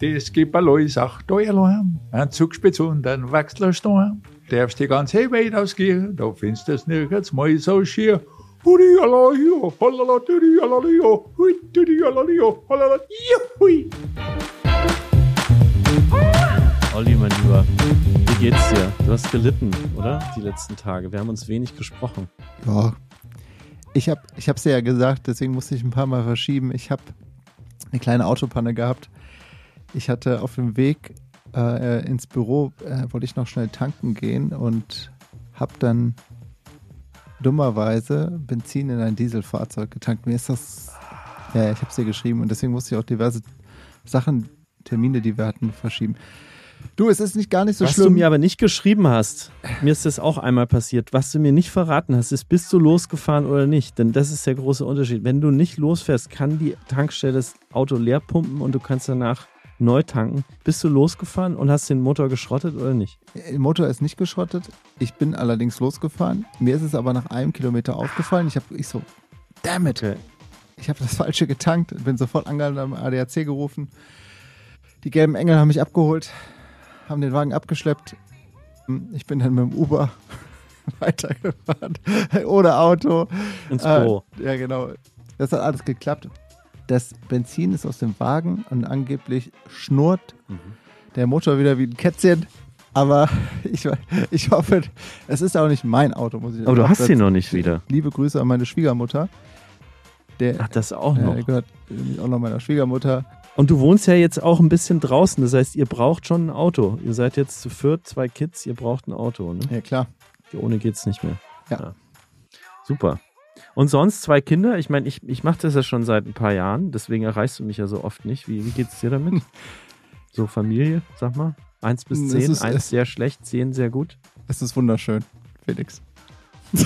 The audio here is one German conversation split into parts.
Das gibt ein sagt Alarm, ein Zugspitz und ein Wechslersturm. Darfst die ganze Welt ausgehen, da findest du es nirgends mal so schier. Olli, mein Lieber, wie geht's dir? Du hast gelitten, oder? Die letzten Tage. Wir haben uns wenig gesprochen. Ja. Ich habe ich hab's dir ja gesagt, deswegen musste ich ein paar Mal verschieben. Ich habe eine kleine Autopanne gehabt ich hatte auf dem Weg äh, ins Büro, äh, wollte ich noch schnell tanken gehen und habe dann dummerweise Benzin in ein Dieselfahrzeug getankt. Mir ist das, ja, ich habe es dir geschrieben und deswegen musste ich auch diverse Sachen, Termine, die wir hatten, verschieben. Du, es ist nicht gar nicht so was schlimm. Was du mir aber nicht geschrieben hast, mir ist das auch einmal passiert. Was du mir nicht verraten hast, ist, bist du losgefahren oder nicht? Denn das ist der große Unterschied. Wenn du nicht losfährst, kann die Tankstelle das Auto leer pumpen und du kannst danach neu tanken. Bist du losgefahren und hast den Motor geschrottet oder nicht? Der Motor ist nicht geschrottet. Ich bin allerdings losgefahren. Mir ist es aber nach einem Kilometer aufgefallen. Ich habe ich so, damn it. Okay. Ich habe das Falsche getankt, bin sofort angehalten, am ADAC gerufen. Die gelben Engel haben mich abgeholt, haben den Wagen abgeschleppt. Ich bin dann mit dem Uber weitergefahren. Ohne Auto. Ins Büro. Äh, ja, genau. Das hat alles geklappt. Das Benzin ist aus dem Wagen und angeblich schnurrt mhm. der Motor wieder wie ein Kätzchen. Aber ich, ich hoffe, es ist auch nicht mein Auto, muss ich sagen. Aber du hast ihn noch nicht wieder. Liebe Grüße an meine Schwiegermutter. Der, Ach, das auch noch. Der gehört auch noch meiner Schwiegermutter. Und du wohnst ja jetzt auch ein bisschen draußen. Das heißt, ihr braucht schon ein Auto. Ihr seid jetzt zu viert, zwei Kids, ihr braucht ein Auto. Ne? Ja, klar. Ohne geht's nicht mehr. Ja. ja. Super. Und sonst zwei Kinder. Ich meine, ich, ich mache das ja schon seit ein paar Jahren, deswegen erreichst du mich ja so oft nicht. Wie, wie es dir damit? so Familie, sag mal. Eins bis zehn. Ist, Eins sehr schlecht, zehn sehr gut. Es ist wunderschön, Felix.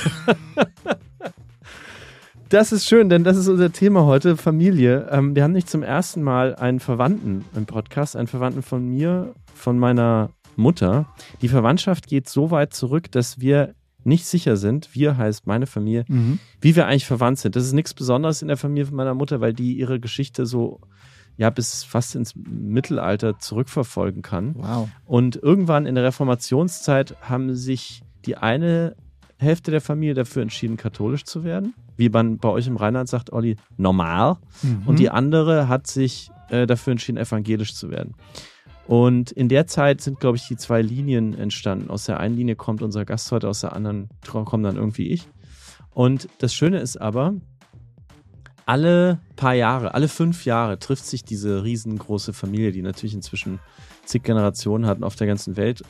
Das ist schön, denn das ist unser Thema heute, Familie. Ähm, wir haben nicht zum ersten Mal einen Verwandten im Podcast, einen Verwandten von mir, von meiner Mutter. Die Verwandtschaft geht so weit zurück, dass wir nicht sicher sind, wir heißt meine Familie, mhm. wie wir eigentlich verwandt sind. Das ist nichts Besonderes in der Familie von meiner Mutter, weil die ihre Geschichte so ja bis fast ins Mittelalter zurückverfolgen kann. Wow. Und irgendwann in der Reformationszeit haben sich die eine Hälfte der Familie dafür entschieden, katholisch zu werden. Wie man bei euch im Rheinland sagt, Olli, normal. Mhm. Und die andere hat sich äh, dafür entschieden, evangelisch zu werden. Und in der Zeit sind, glaube ich, die zwei Linien entstanden. Aus der einen Linie kommt unser Gast heute, aus der anderen kommt dann irgendwie ich. Und das Schöne ist aber, alle paar Jahre, alle fünf Jahre trifft sich diese riesengroße Familie, die natürlich inzwischen zig Generationen hat und auf der ganzen Welt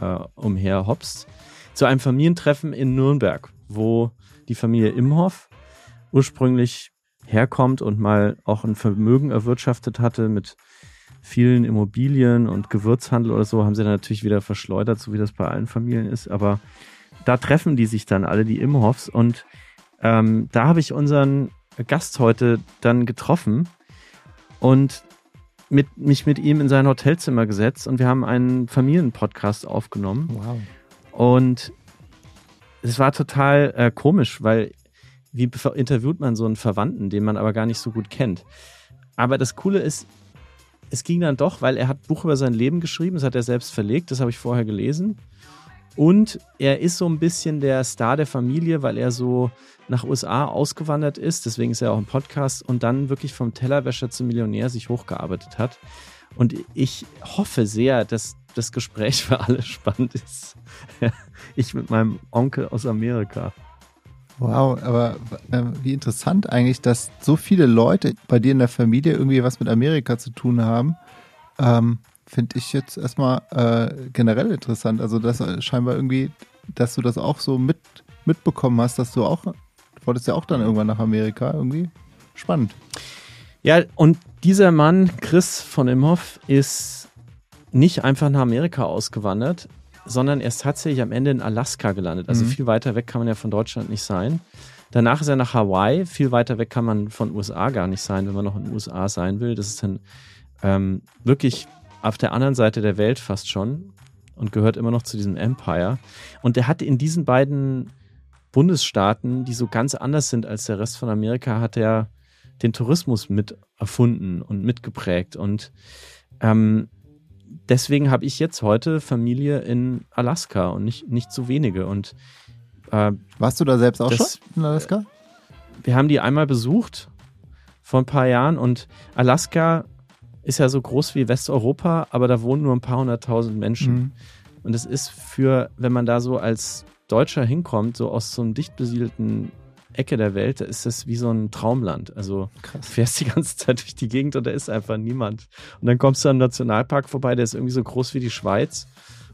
äh, umher hopst, zu einem Familientreffen in Nürnberg, wo die Familie Imhoff ursprünglich herkommt und mal auch ein Vermögen erwirtschaftet hatte mit vielen Immobilien und Gewürzhandel oder so haben sie dann natürlich wieder verschleudert, so wie das bei allen Familien ist. Aber da treffen die sich dann alle, die Imhoffs. Und ähm, da habe ich unseren Gast heute dann getroffen und mit, mich mit ihm in sein Hotelzimmer gesetzt und wir haben einen Familienpodcast aufgenommen. Wow. Und es war total äh, komisch, weil wie interviewt man so einen Verwandten, den man aber gar nicht so gut kennt. Aber das Coole ist, es ging dann doch, weil er hat Buch über sein Leben geschrieben, das hat er selbst verlegt, das habe ich vorher gelesen. Und er ist so ein bisschen der Star der Familie, weil er so nach USA ausgewandert ist, deswegen ist er auch im Podcast und dann wirklich vom Tellerwäscher zum Millionär sich hochgearbeitet hat. Und ich hoffe sehr, dass das Gespräch für alle spannend ist. ich mit meinem Onkel aus Amerika. Wow, aber äh, wie interessant eigentlich, dass so viele Leute bei dir in der Familie irgendwie was mit Amerika zu tun haben. Ähm, Finde ich jetzt erstmal äh, generell interessant. Also, dass äh, scheinbar irgendwie, dass du das auch so mit, mitbekommen hast, dass du auch, du wolltest ja auch dann irgendwann nach Amerika irgendwie. Spannend. Ja, und dieser Mann, Chris von Imhoff, ist nicht einfach nach Amerika ausgewandert, sondern er ist tatsächlich am Ende in Alaska gelandet. Also mhm. viel weiter weg kann man ja von Deutschland nicht sein. Danach ist er nach Hawaii. Viel weiter weg kann man von USA gar nicht sein, wenn man noch in den USA sein will. Das ist dann ähm, wirklich auf der anderen Seite der Welt fast schon und gehört immer noch zu diesem Empire. Und er hat in diesen beiden Bundesstaaten, die so ganz anders sind als der Rest von Amerika, hat er den Tourismus mit erfunden und mitgeprägt. Und ähm, deswegen habe ich jetzt heute Familie in Alaska und nicht, nicht so wenige. Und äh, warst du da selbst auch das, schon in Alaska? Wir haben die einmal besucht vor ein paar Jahren und Alaska ist ja so groß wie Westeuropa, aber da wohnen nur ein paar hunderttausend Menschen. Mhm. Und es ist für, wenn man da so als Deutscher hinkommt, so aus so einem dicht besiedelten Ecke der Welt, da ist das wie so ein Traumland. Also Krass. fährst die ganze Zeit durch die Gegend und da ist einfach niemand. Und dann kommst du am Nationalpark vorbei, der ist irgendwie so groß wie die Schweiz.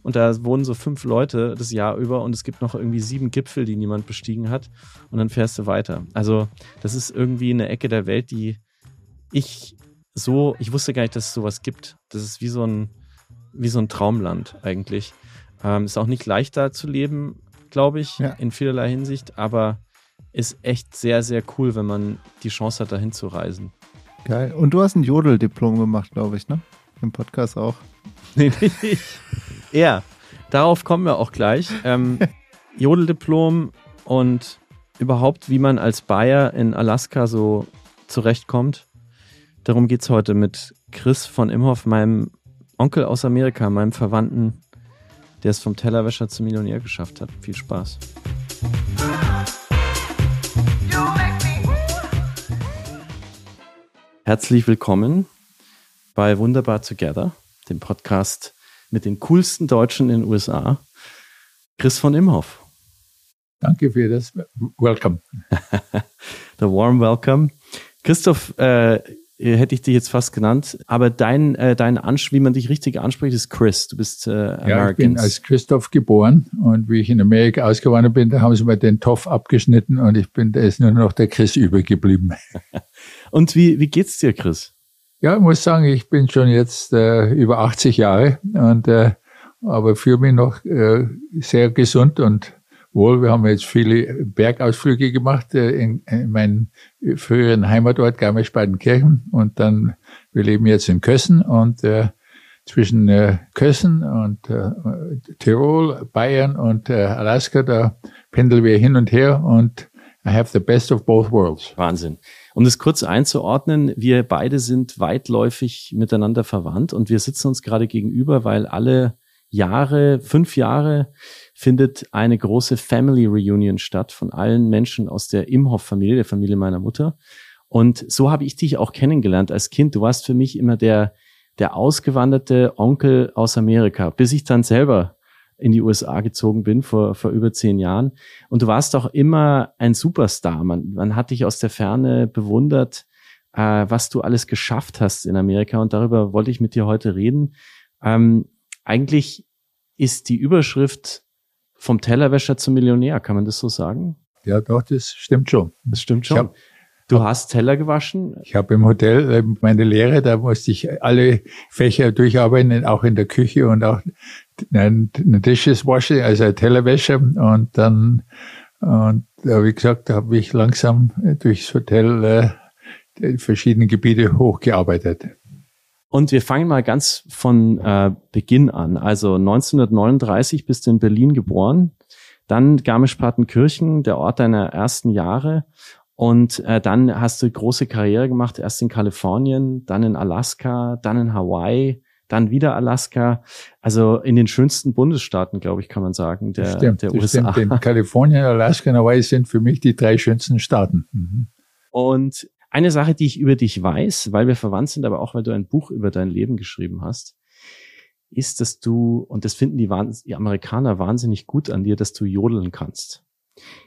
Und da wohnen so fünf Leute das Jahr über und es gibt noch irgendwie sieben Gipfel, die niemand bestiegen hat. Und dann fährst du weiter. Also, das ist irgendwie eine Ecke der Welt, die ich so, ich wusste gar nicht, dass es sowas gibt. Das ist wie so ein, wie so ein Traumland eigentlich. Ähm, ist auch nicht leichter zu leben, glaube ich, ja. in vielerlei Hinsicht, aber ist echt sehr, sehr cool, wenn man die Chance hat, dahin zu reisen. Geil. Und du hast ein Jodel-Diplom gemacht, glaube ich, ne? Im Podcast auch. Nee, nicht ich. Ja, darauf kommen wir auch gleich. Ähm, Jodeldiplom und überhaupt, wie man als Bayer in Alaska so zurechtkommt. Darum geht es heute mit Chris von Imhoff, meinem Onkel aus Amerika, meinem Verwandten, der es vom Tellerwäscher zum Millionär geschafft hat. Viel Spaß. Herzlich willkommen bei Wunderbar Together, dem Podcast mit den coolsten Deutschen in den USA, Chris von Imhoff. Danke für das Welcome. The warm welcome. Christoph, äh, hätte ich dich jetzt fast genannt, aber dein, äh, dein Ansch wie man dich richtig anspricht, ist Chris. Du bist äh, American. Ja, ich bin als Christoph geboren und wie ich in Amerika ausgewandert bin, da haben sie mir den Topf abgeschnitten und ich bin, da ist nur noch der Chris übergeblieben. und wie, wie geht's dir, Chris? Ja, ich muss sagen, ich bin schon jetzt äh, über 80 Jahre und äh, aber fühle mich noch äh, sehr gesund und wohl. Wir haben jetzt viele Bergausflüge gemacht äh, in, in meinem früheren Heimatort Garmisch-Partenkirchen und dann wir leben jetzt in Kössen und äh, zwischen äh, Kössen und äh, Tirol, Bayern und äh, Alaska, da pendeln wir hin und her und I have the best of both worlds. Wahnsinn. Um das kurz einzuordnen, wir beide sind weitläufig miteinander verwandt und wir sitzen uns gerade gegenüber, weil alle Jahre, fünf Jahre findet eine große Family Reunion statt von allen Menschen aus der Imhoff-Familie, der Familie meiner Mutter. Und so habe ich dich auch kennengelernt als Kind. Du warst für mich immer der, der ausgewanderte Onkel aus Amerika, bis ich dann selber in die USA gezogen bin vor, vor über zehn Jahren. Und du warst auch immer ein Superstar. Man, man hat dich aus der Ferne bewundert, äh, was du alles geschafft hast in Amerika. Und darüber wollte ich mit dir heute reden. Ähm, eigentlich ist die Überschrift vom Tellerwäscher zum Millionär, kann man das so sagen? Ja, doch, das stimmt schon. Das stimmt schon. Hab, Du hast Teller gewaschen? Ich habe im Hotel äh, meine Lehre, da musste ich alle Fächer durcharbeiten, auch in der Küche und auch Dishes waschen, also Tellerwäsche. Und dann, und wie gesagt, da habe ich langsam durchs Hotel äh, verschiedene Gebiete hochgearbeitet. Und wir fangen mal ganz von äh, Beginn an. Also 1939 bist du in Berlin geboren, dann Garmisch-Partenkirchen, der Ort deiner ersten Jahre. Und äh, dann hast du große Karriere gemacht, erst in Kalifornien, dann in Alaska, dann in Hawaii, dann wieder Alaska. Also in den schönsten Bundesstaaten, glaube ich, kann man sagen, der, stimmt, der USA. Stimmt. Kalifornien, Alaska und Hawaii sind für mich die drei schönsten Staaten. Mhm. Und eine Sache, die ich über dich weiß, weil wir verwandt sind, aber auch weil du ein Buch über dein Leben geschrieben hast, ist, dass du, und das finden die, die Amerikaner wahnsinnig gut an dir, dass du jodeln kannst.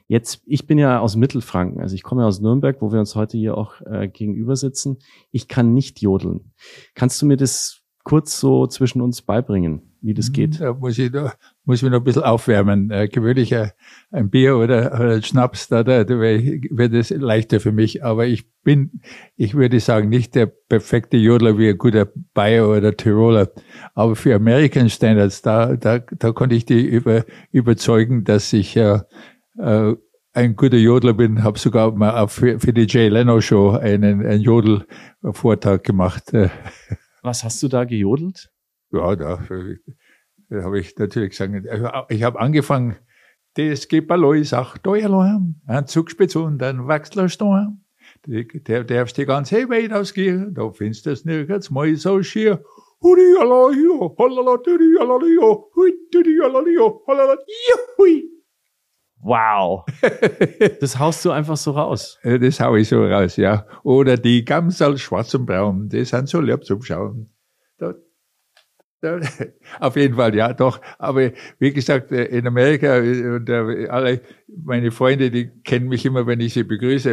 Jetzt, ich bin ja aus Mittelfranken, also ich komme aus Nürnberg, wo wir uns heute hier auch äh, gegenüber sitzen. Ich kann nicht jodeln. Kannst du mir das kurz so zwischen uns beibringen, wie das geht? Da muss ich, da muss ich noch ein bisschen aufwärmen. Äh, gewöhnlich ein, ein Bier oder, oder Schnaps, da, da, da wird es leichter für mich. Aber ich bin, ich würde sagen, nicht der perfekte Jodler wie ein guter Bayer oder Tiroler. Aber für American Standards, da, da, da konnte ich die über, überzeugen, dass ich äh, äh, ein guter Jodler bin, habe sogar mal für, für die Jay Leno Show einen, einen Jodel-Vortrag gemacht. Was hast du da gejodelt? Ja, da, da habe ich natürlich gesagt, ich habe angefangen, das geht bei Leuten, sag, da ein Zugspitz und du da. der darfst die ganze Welt ausgehen, da findest du es nirgends mal so schier. Hudi alalio, halala, dudi alalio, hui, dudi alalio, halala, hui. Wow. Das haust du einfach so raus. Das hau ich so raus, ja. Oder die Gamsal schwarz und braun, die sind so lieb zum Schauen. Da, da, auf jeden Fall, ja, doch. Aber wie gesagt, äh, in Amerika, äh, und äh, alle meine Freunde, die kennen mich immer, wenn ich sie begrüße,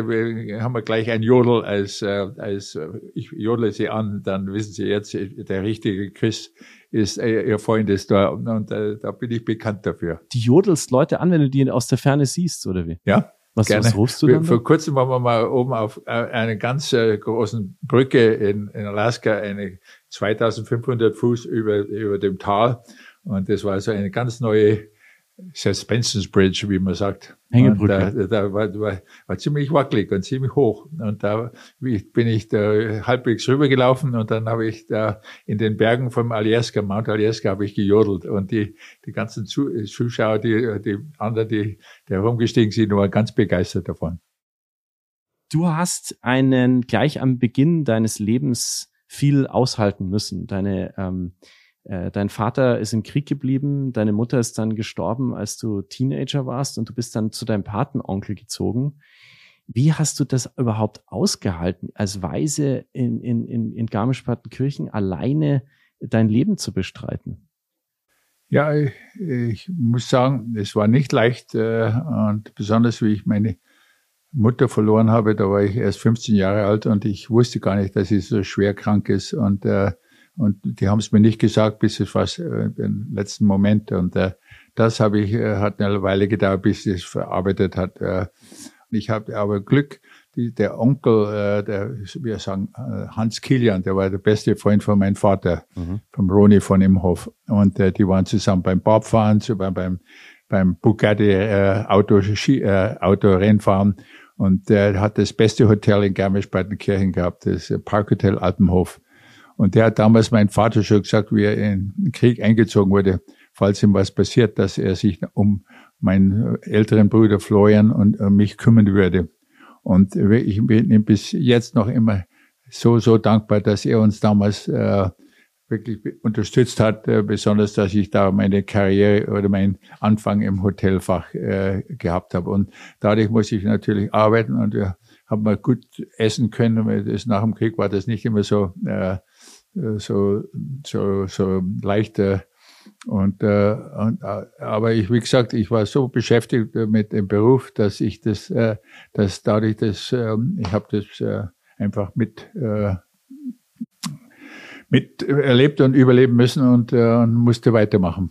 haben wir gleich ein Jodel als, als ich jodle sie an, dann wissen sie jetzt, der richtige Chris ist, äh, ihr Freund ist da und, äh, da bin ich bekannt dafür. Die jodelst Leute an, wenn du die aus der Ferne siehst, oder wie? Ja. Was, Gerne. was rufst du dann? da? Vor kurzem waren wir mal oben auf äh, einer ganz äh, großen Brücke in, in Alaska, eine 2500 Fuß über, über dem Tal. Und das war so eine ganz neue Suspensions Bridge, wie man sagt. Hängebrücke. Und da, da war, war, war ziemlich wackelig und ziemlich hoch. Und da bin ich da halbwegs rübergelaufen und dann habe ich da in den Bergen vom Alyeska, Mount Alyeska, habe ich gejodelt. Und die, die ganzen Zu Zuschauer, die, die anderen, die, die herumgestiegen sind, waren ganz begeistert davon. Du hast einen gleich am Beginn deines Lebens viel aushalten müssen. Deine, ähm, äh, dein Vater ist im Krieg geblieben, deine Mutter ist dann gestorben, als du Teenager warst und du bist dann zu deinem Patenonkel gezogen. Wie hast du das überhaupt ausgehalten, als Weise in, in, in, in Garmisch-Partenkirchen alleine dein Leben zu bestreiten? Ja, ich, ich muss sagen, es war nicht leicht äh, und besonders wie ich meine Mutter verloren habe, da war ich erst 15 Jahre alt und ich wusste gar nicht, dass sie so schwer krank ist und äh, und die haben es mir nicht gesagt, bis es fast äh, den letzten Moment und äh, das habe ich äh, hat eine Weile gedauert, bis es verarbeitet hat. Äh, ich habe aber Glück, die, der Onkel, äh, der, wir sagen, äh, Hans Kilian, der war der beste Freund von meinem Vater, vom Roni von Imhof. Und äh, die waren zusammen beim Bobfahren, zusammen beim, beim Bugatti äh, Auto, Ski, äh, Autorennfahren. Und der hat das beste Hotel in Garmisch-Partenkirchen gehabt, das äh, Parkhotel Alpenhof. Und der hat damals mein Vater schon gesagt, wie er in den Krieg eingezogen wurde, falls ihm was passiert, dass er sich um meinen älteren Bruder Florian und äh, mich kümmern würde. Und ich bin ihm bis jetzt noch immer so, so dankbar, dass er uns damals äh, wirklich unterstützt hat, äh, besonders, dass ich da meine Karriere oder meinen Anfang im Hotelfach äh, gehabt habe. Und dadurch muss ich natürlich arbeiten und wir haben mal gut essen können. Das, nach dem Krieg war das nicht immer so, äh, so, so, so leicht. Äh, und, äh, und äh, aber ich, wie gesagt, ich war so beschäftigt mit dem Beruf, dass ich das, äh, dass dadurch das, äh, ich habe das äh, einfach mit äh, mit erlebt und überleben müssen und, äh, musste weitermachen.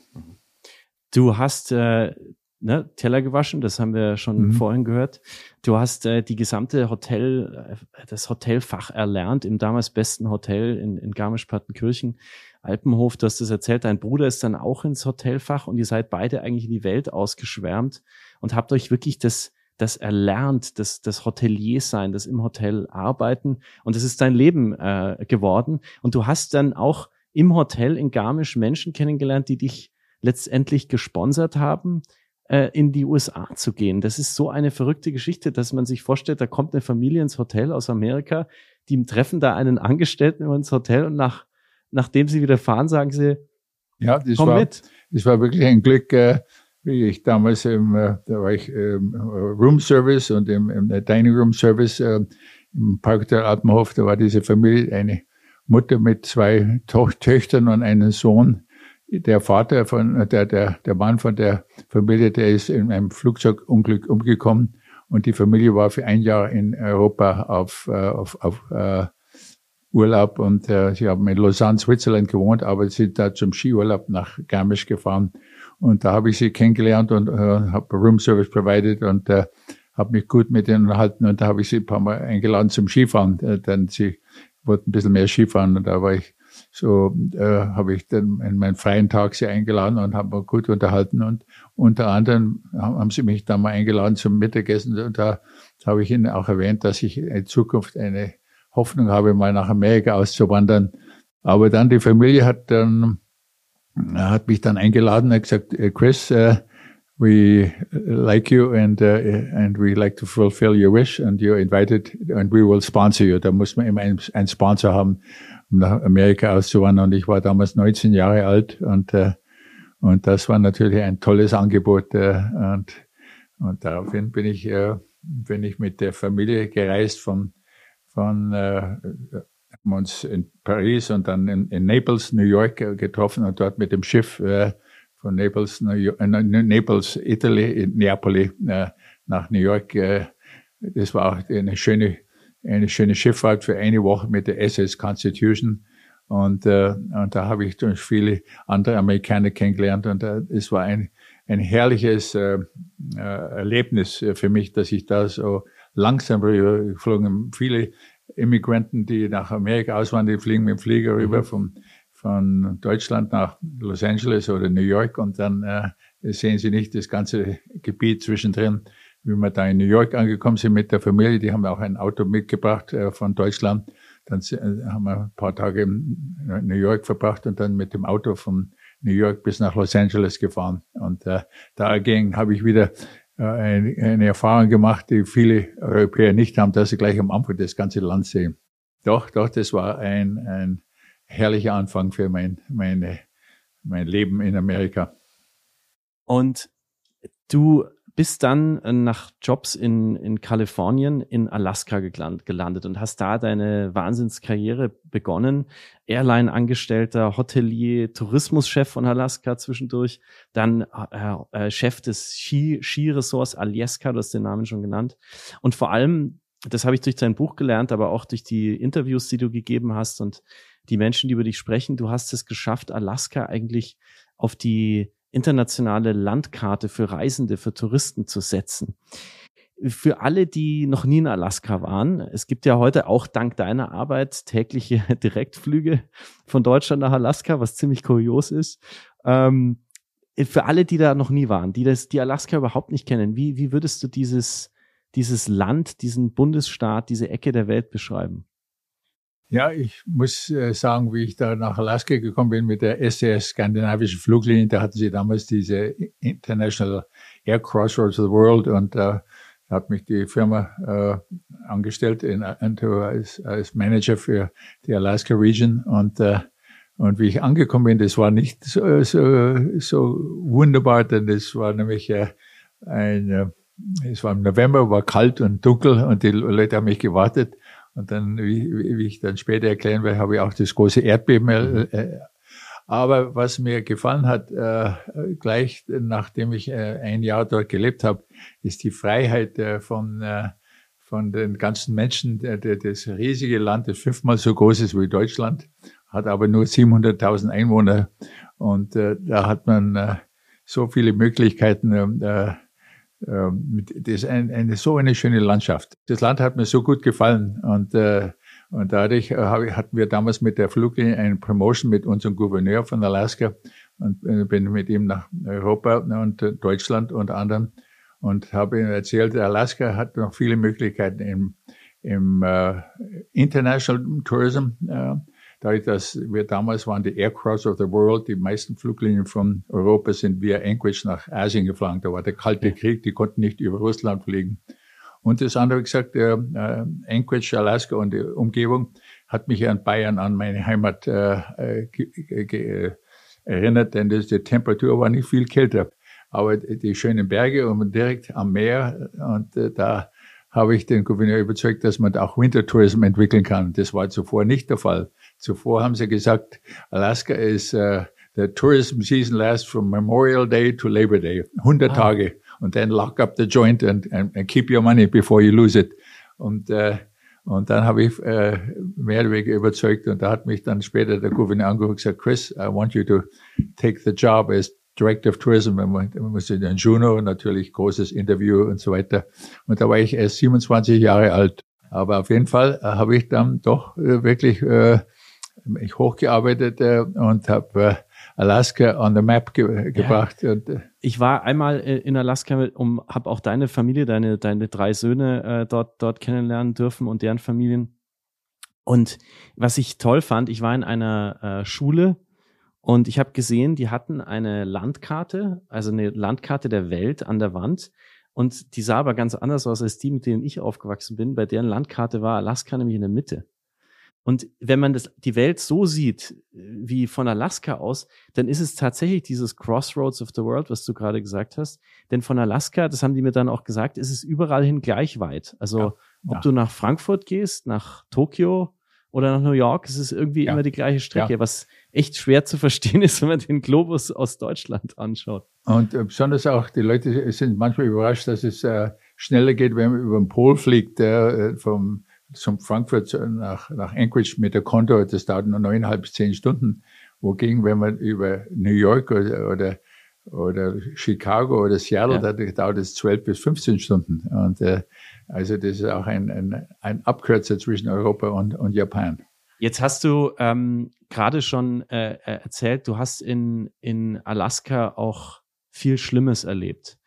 Du hast äh, ne, Teller gewaschen, das haben wir schon Mhm. vorhin gehört. Du hast äh, die gesamte Hotel, äh, das Hotelfach erlernt im damals besten Hotel in, in Garmisch-Partenkirchen, Alpenhof. Du hast es erzählt, dein Bruder ist dann auch ins Hotelfach und ihr seid beide eigentlich in die Welt ausgeschwärmt und habt euch wirklich das das erlernt, das, das Hotelier sein, das im Hotel arbeiten und das ist dein Leben äh, geworden und du hast dann auch im Hotel in Garmisch Menschen kennengelernt, die dich letztendlich gesponsert haben, äh, in die USA zu gehen. Das ist so eine verrückte Geschichte, dass man sich vorstellt, da kommt eine Familie ins Hotel aus Amerika, die treffen da einen Angestellten ins Hotel und nach, nachdem sie wieder fahren, sagen sie, Ja, das komm war, mit. das war wirklich ein Glück, äh, wie ich damals im, äh, da war ich ähm, Room Service und im, im Dining Room Service äh, im Parkhotel Alpenhof, da war diese Familie, eine Mutter mit zwei Töchtern und einem Sohn. Der Vater von, der, der, der Mann von der Familie, der ist in einem Flugzeugunglück umgekommen. Und die Familie war für ein Jahr in Europa auf, äh, auf, auf äh, Urlaub. Und äh, sie haben in Lausanne, Switzerland gewohnt, aber sind da zum Skiurlaub nach Garmisch gefahren. Und da habe ich sie kennengelernt und äh, habe Room Service provided und äh, habe mich gut mit ihnen unterhalten. Und da habe ich sie ein paar Mal eingeladen zum Skifahren, äh, denn sie wollten ein bisschen mehr Skifahren. Und da war ich so, äh, habe ich dann in meinen freien Tag sie eingeladen und haben wir gut unterhalten und unter anderem haben sie mich dann mal eingeladen zum Mittagessen und da habe ich ihnen auch erwähnt, dass ich in Zukunft eine Hoffnung habe, mal nach Amerika auszuwandern. Aber dann die Familie hat dann hat mich dann eingeladen und gesagt, äh, Chris, äh, we like you and uh, and we like to fulfill your wish and you're invited and we will sponsor you. Da muss man immer einen, Sponsor haben, um nach Amerika auszuwandern. Und ich war damals 19 Jahre alt und äh, und das war natürlich ein tolles Angebot äh, und und daraufhin bin ich äh, bin ich mit der Familie gereist von von äh, uns in Paris und dann in, in Naples, New York äh, getroffen und dort mit dem Schiff äh, von Naples, New York, äh, Naples, Italy, Neapoli äh, nach New York. Äh, das war auch eine schöne, eine schöne Schifffahrt für eine Woche mit der SS Constitution. Und, äh, und da habe ich durch viele andere Amerikaner kennengelernt. Und äh, es war ein, ein herrliches äh, Erlebnis für mich, dass ich da so langsam rübergeflogen Viele Immigranten, die nach Amerika auswandern, die fliegen mit dem Flieger rüber mhm. vom, von Deutschland nach Los Angeles oder New York und dann äh, sehen sie nicht das ganze Gebiet zwischendrin. Wie wir da in New York angekommen sind mit der Familie, die haben auch ein Auto mitgebracht äh, von Deutschland. Dann äh, haben wir ein paar Tage in New York verbracht und dann mit dem Auto von New York bis nach Los Angeles gefahren. Und äh, dagegen habe ich wieder äh, eine, eine Erfahrung gemacht, die viele Europäer nicht haben, dass sie gleich am Anfang das ganze Land sehen. Doch, doch, das war ein, ein herrlicher Anfang für mein, meine, mein Leben in Amerika. Und du bist dann äh, nach Jobs in, in Kalifornien in Alaska gelandet und hast da deine Wahnsinnskarriere begonnen. Airline-Angestellter, Hotelier, Tourismuschef von Alaska zwischendurch, dann äh, äh, Chef des Ski, Skiresorts Alyeska, du hast den Namen schon genannt. Und vor allem, das habe ich durch dein Buch gelernt, aber auch durch die Interviews, die du gegeben hast und die Menschen, die über dich sprechen, du hast es geschafft, Alaska eigentlich auf die internationale Landkarte für Reisende, für Touristen zu setzen. Für alle, die noch nie in Alaska waren, es gibt ja heute auch dank deiner Arbeit tägliche Direktflüge von Deutschland nach Alaska, was ziemlich kurios ist. Ähm, für alle, die da noch nie waren, die das, die Alaska überhaupt nicht kennen, wie, wie würdest du dieses, dieses Land, diesen Bundesstaat, diese Ecke der Welt beschreiben? Ja, ich muss äh, sagen, wie ich da nach Alaska gekommen bin mit der SES skandinavischen Fluglinie, da hatten sie damals diese International Air Crossroads of the World und da hat mich die Firma äh, angestellt in, als, als Manager für die Alaska Region und äh, und wie ich angekommen bin, das war nicht so, so, so wunderbar, denn es war nämlich äh, ein, äh, es war im November, war kalt und dunkel und die Leute haben mich gewartet und dann, wie, wie ich dann später erklären werde, habe ich auch das große Erdbeben. Äh, äh, aber was mir gefallen hat, äh, gleich nachdem ich äh, ein Jahr dort gelebt habe, ist die Freiheit äh, von, äh, von den ganzen Menschen. Der, der, das riesige Land, das fünfmal so groß ist wie Deutschland, hat aber nur 700.000 Einwohner. Und äh, da hat man äh, so viele Möglichkeiten. Äh, ähm, das ist ein, eine, so eine schöne Landschaft. Das Land hat mir so gut gefallen und, äh, und dadurch äh, hatten wir damals mit der Fluglinie eine Promotion mit unserem Gouverneur von Alaska und äh, bin mit ihm nach Europa und Deutschland unter anderem und habe ihm erzählt, Alaska hat noch viele Möglichkeiten im, im äh, International Tourism. Äh, dadurch, dass wir damals waren die Aircross of the World, die meisten Fluglinien von Europa sind via Anchorage nach Asien geflogen. Da war der Kalte Krieg, die konnten nicht über Russland fliegen. Und das andere gesagt, äh, äh, Anchorage, Alaska und die Umgebung hat mich an Bayern, an meine Heimat äh, äh, erinnert, denn das, die Temperatur war nicht viel kälter. Aber die schönen Berge und direkt am Meer und äh, da habe ich den Gouverneur überzeugt, dass man auch Wintertourism entwickeln kann. Das war zuvor nicht der Fall. Zuvor haben sie gesagt, Alaska ist, uh, the tourism season lasts from Memorial Day to Labor Day. 100 ah. Tage. Und dann lock up the joint and, and, and, keep your money before you lose it. Und, uh, und dann habe ich äh, mehr oder weniger überzeugt und da hat mich dann später der Gouverneur angeguckt und gesagt, Chris, I want you to take the job as Director of Tourism. Man musste in Juno natürlich großes Interview und so weiter. Und da war ich erst 27 Jahre alt. Aber auf jeden Fall äh, habe ich dann doch äh, wirklich äh, mich hochgearbeitet äh, und habe äh, Alaska on the map ge gebracht. Ja. Und, äh, ich war einmal in Alaska, um habe auch deine Familie, deine deine drei Söhne äh, dort dort kennenlernen dürfen und deren Familien. Und was ich toll fand, ich war in einer äh, Schule Und ich habe gesehen, die hatten eine Landkarte, also eine Landkarte der Welt an der Wand. Und die sah aber ganz anders aus als die, mit denen ich aufgewachsen bin. Bei deren Landkarte war Alaska nämlich in der Mitte. Und wenn man das, die Welt so sieht, wie von Alaska aus, dann ist es tatsächlich dieses Crossroads of the World, was du gerade gesagt hast. Denn von Alaska, das haben die mir dann auch gesagt, ist es überall hin gleich weit. Also ja, ob ja. du nach Frankfurt gehst, nach Tokio oder nach New York, es ist irgendwie ja. immer die gleiche Strecke, was echt schwer zu verstehen ist, wenn man den Globus aus Deutschland anschaut. Und äh, besonders auch die Leute sind manchmal überrascht, dass es äh, schneller geht, wenn man über den Pol fliegt, äh, vom zum Frankfurt nach, nach Anchorage mit der Konto, das dauert nur neuneinhalb bis zehn Stunden. Wogegen, wenn man über New York oder, oder, oder Chicago oder Seattle, ja. da dauert es zwölf bis 15 Stunden. Und äh, also das ist auch ein, ein, ein Abkürzer zwischen Europa und, und Japan. Jetzt hast du ähm, gerade schon äh, erzählt, du hast in, in Alaska auch viel Schlimmes erlebt.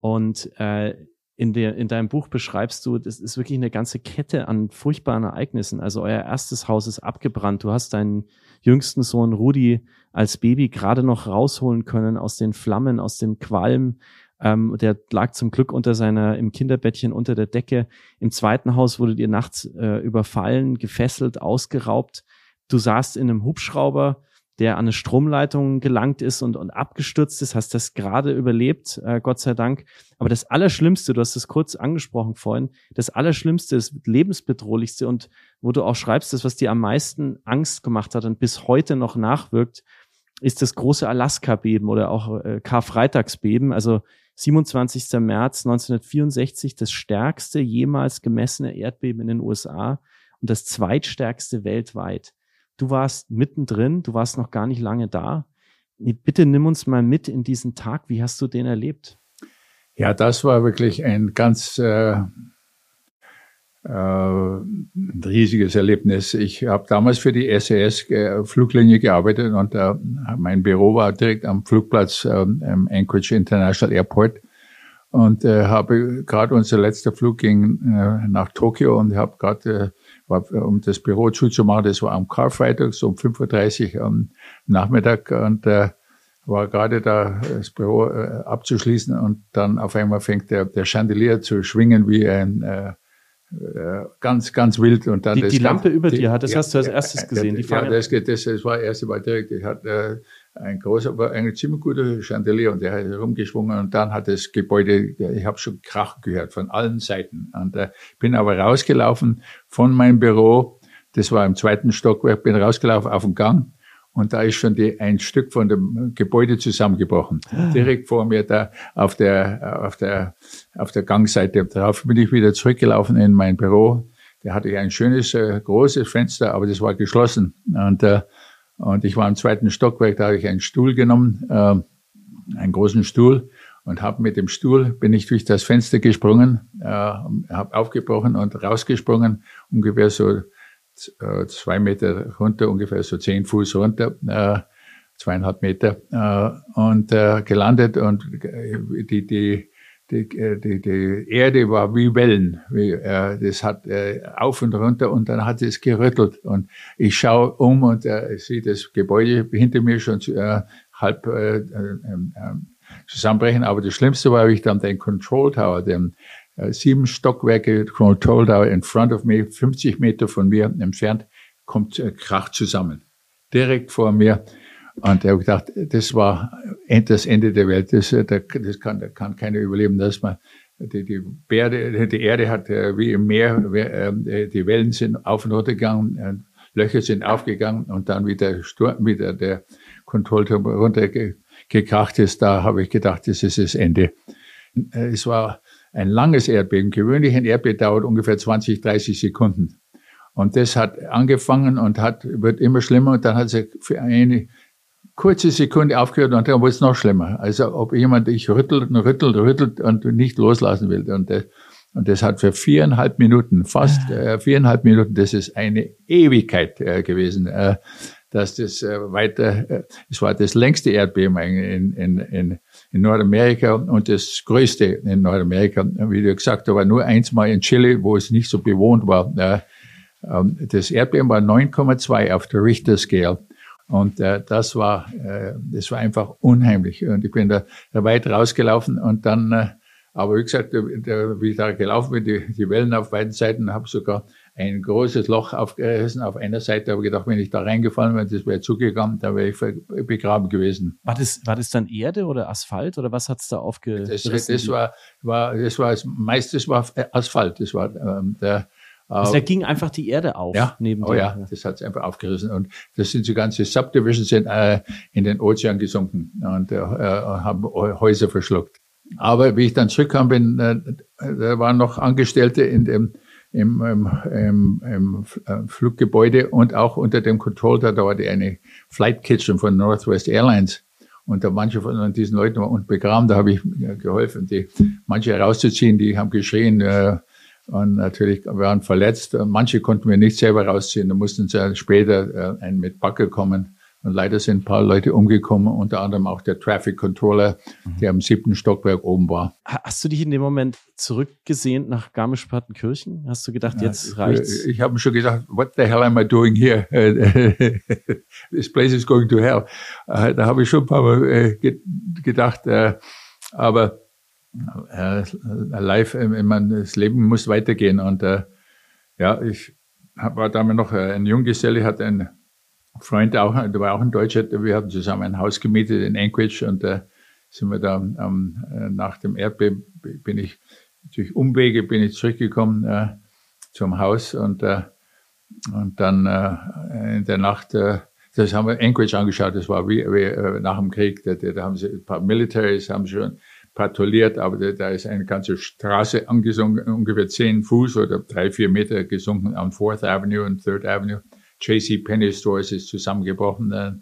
Und äh, in, der, in deinem Buch beschreibst du, das ist wirklich eine ganze Kette an furchtbaren Ereignissen. Also euer erstes Haus ist abgebrannt. Du hast deinen jüngsten Sohn Rudi als Baby gerade noch rausholen können aus den Flammen, aus dem Qualm. Ähm, der lag zum Glück unter seiner, im Kinderbettchen unter der Decke. Im zweiten Haus wurdet ihr nachts äh, überfallen, gefesselt, ausgeraubt. Du saßt in einem Hubschrauber der an eine Stromleitung gelangt ist und, und abgestürzt ist, hast das gerade überlebt, äh, Gott sei Dank. Aber das Allerschlimmste, du hast es kurz angesprochen vorhin, das Allerschlimmste, das lebensbedrohlichste und wo du auch schreibst, das, was dir am meisten Angst gemacht hat und bis heute noch nachwirkt, ist das große Alaska-Beben oder auch äh, Karfreitagsbeben, also 27. März 1964, das stärkste jemals gemessene Erdbeben in den USA und das zweitstärkste weltweit. Du warst mittendrin, du warst noch gar nicht lange da. Bitte nimm uns mal mit in diesen Tag. Wie hast du den erlebt? Ja, das war wirklich ein ganz äh, äh, riesiges Erlebnis. Ich habe damals für die SAS-Fluglinie gearbeitet und äh, mein Büro war direkt am Flugplatz äh, im Anchorage International Airport und äh, habe gerade unser letzter Flug ging äh, nach Tokio und habe gerade äh, war, um das Büro zuzumachen. Das war am Karfreitag, so um 5.30 Uhr am Nachmittag und äh, war gerade da, das Büro äh, abzuschließen und dann auf einmal fängt der, der Chandelier zu schwingen wie ein äh, äh ganz, ganz wild. Und dann die, die Lampe über dir, hat, das ja, hast du als erstes gesehen. Die ja, das, das, das war das erste Mal direkt. Ich hatte äh, ein großer, aber ein ziemlich guter Chandelier und der hat rumgeschwungen und dann hat das Gebäude, ich habe schon Krach gehört von allen Seiten. Und äh, bin aber rausgelaufen von meinem Büro, das war im zweiten Stockwerk, bin rausgelaufen auf den Gang und da ist schon die, ein Stück von dem Gebäude zusammengebrochen. Ah. Direkt vor mir da auf der, auf der, auf der Gangseite. Darauf bin ich wieder zurückgelaufen in mein Büro. Der hatte ein schönes, äh, großes Fenster, aber das war geschlossen. Und, äh, und ich war im zweiten Stockwerk, da habe ich einen Stuhl genommen, äh, einen großen Stuhl und habe mit dem Stuhl bin ich durch das Fenster gesprungen, äh, habe aufgebrochen und rausgesprungen, ungefähr so äh, zwei Meter runter, ungefähr so zehn Fuß runter, äh, zweieinhalb Meter, äh, und äh, gelandet und äh, die, die, die, äh, die, die Erde war wie Wellen. Wie, äh, das hat äh, auf und runter und dann hat es gerüttelt. Und ich schaue um und äh, sehe das Gebäude hinter mir schon äh, halb äh, äh, äh, zusammenbrechen. Aber das Schlimmste war, wie ich dann den Control Tower, den äh, sieben Stockwerke Control Tower in front of me, 50 Meter von mir entfernt, kommt äh, Krach zusammen. Direkt vor mir. Und er hat gedacht, das war das Ende der Welt. Das, äh, das kann, kann keiner überleben, dass man die, die, Berde, die Erde hat wie im Meer, die Wellen sind auf und runter gegangen, Löcher sind aufgegangen und dann wieder, Sturm, wieder der Kontrollturm runtergekracht ist. Da habe ich gedacht, das ist das Ende. Es war ein langes Erdbeben. Gewöhnlich ein Erdbeben dauert ungefähr 20, 30 Sekunden. Und das hat angefangen und hat, wird immer schlimmer und dann hat es für eine kurze Sekunde aufgehört und dann wurde es noch schlimmer. Also ob jemand dich rüttelt und rüttelt, rüttelt und nicht loslassen will. Und das, und das hat für viereinhalb Minuten, fast äh, viereinhalb Minuten, das ist eine Ewigkeit äh, gewesen, äh, dass das äh, weiter, äh, es war das längste Erdbeben in, in, in, in Nordamerika und das größte in Nordamerika. Wie du gesagt hast, war nur eins mal in Chile, wo es nicht so bewohnt war. Ähm, das Erdbeben war 9,2 auf der Richter Scale. Und äh, das war, äh, das war einfach unheimlich. Und ich bin da, da weit rausgelaufen und dann, äh, aber wie gesagt, der, wie ich da gelaufen bin, die, die Wellen auf beiden Seiten, habe sogar ein großes Loch aufgerissen auf einer Seite. habe gedacht, wenn ich da reingefallen wäre, das wäre zugegangen, da wäre ich begraben gewesen. War das, war das dann Erde oder Asphalt oder was hat's da aufgerissen? Das, das war, war, das war, meistens war Asphalt. Das war ähm, der, also da ging einfach die Erde auf. Ja, neben oh ja, das hat es einfach aufgerissen. Und das sind so ganze Subdivisions sind äh, in den Ozean gesunken und äh, haben Häuser verschluckt. Aber wie ich dann zurückkam, bin, äh, da waren noch Angestellte in dem im, im, im, im äh, Fluggebäude und auch unter dem Control, da war die eine Flight Kitchen von Northwest Airlines. Und da manche von diesen Leuten waren unten begraben, da habe ich geholfen, die manche rauszuziehen, die haben geschrien äh, und natürlich waren verletzt. Manche konnten wir nicht selber rausziehen, da mussten sie später äh, mit Backe kommen. Und leider sind ein paar Leute umgekommen, unter anderem auch der Traffic Controller, mhm. der am siebten Stockwerk oben war. Hast du dich in dem Moment zurückgesehnt nach Garmisch-Partenkirchen? Hast du gedacht, jetzt ja, reicht's? Ich habe schon gedacht, what the hell am I doing here? This place is going to hell. Äh, da habe ich schon ein paar Mal äh, gedacht, äh, live, das Leben muss weitergehen. Und ja, ich war damals noch ein Junggeselle, hatte ein Freund auch, der war auch ein Deutscher, wir hatten zusammen ein Haus gemietet in Anchorage und äh, sind wir da ähm, nach dem Erdbeben bin ich durch Umwege bin ich zurückgekommen äh, zum Haus und äh, und dann äh, in der Nacht äh, das haben wir Anchorage angeschaut, das war wie, wie äh, nach dem Krieg, da, da haben sie ein paar Militaries haben schon patrouilliert, aber da, ist eine ganze Straße angesunken, ungefähr zehn Fuß oder drei, vier Meter gesunken am Fourth Avenue und Third Avenue. JC Penny Stores ist zusammengebrochen. Äh,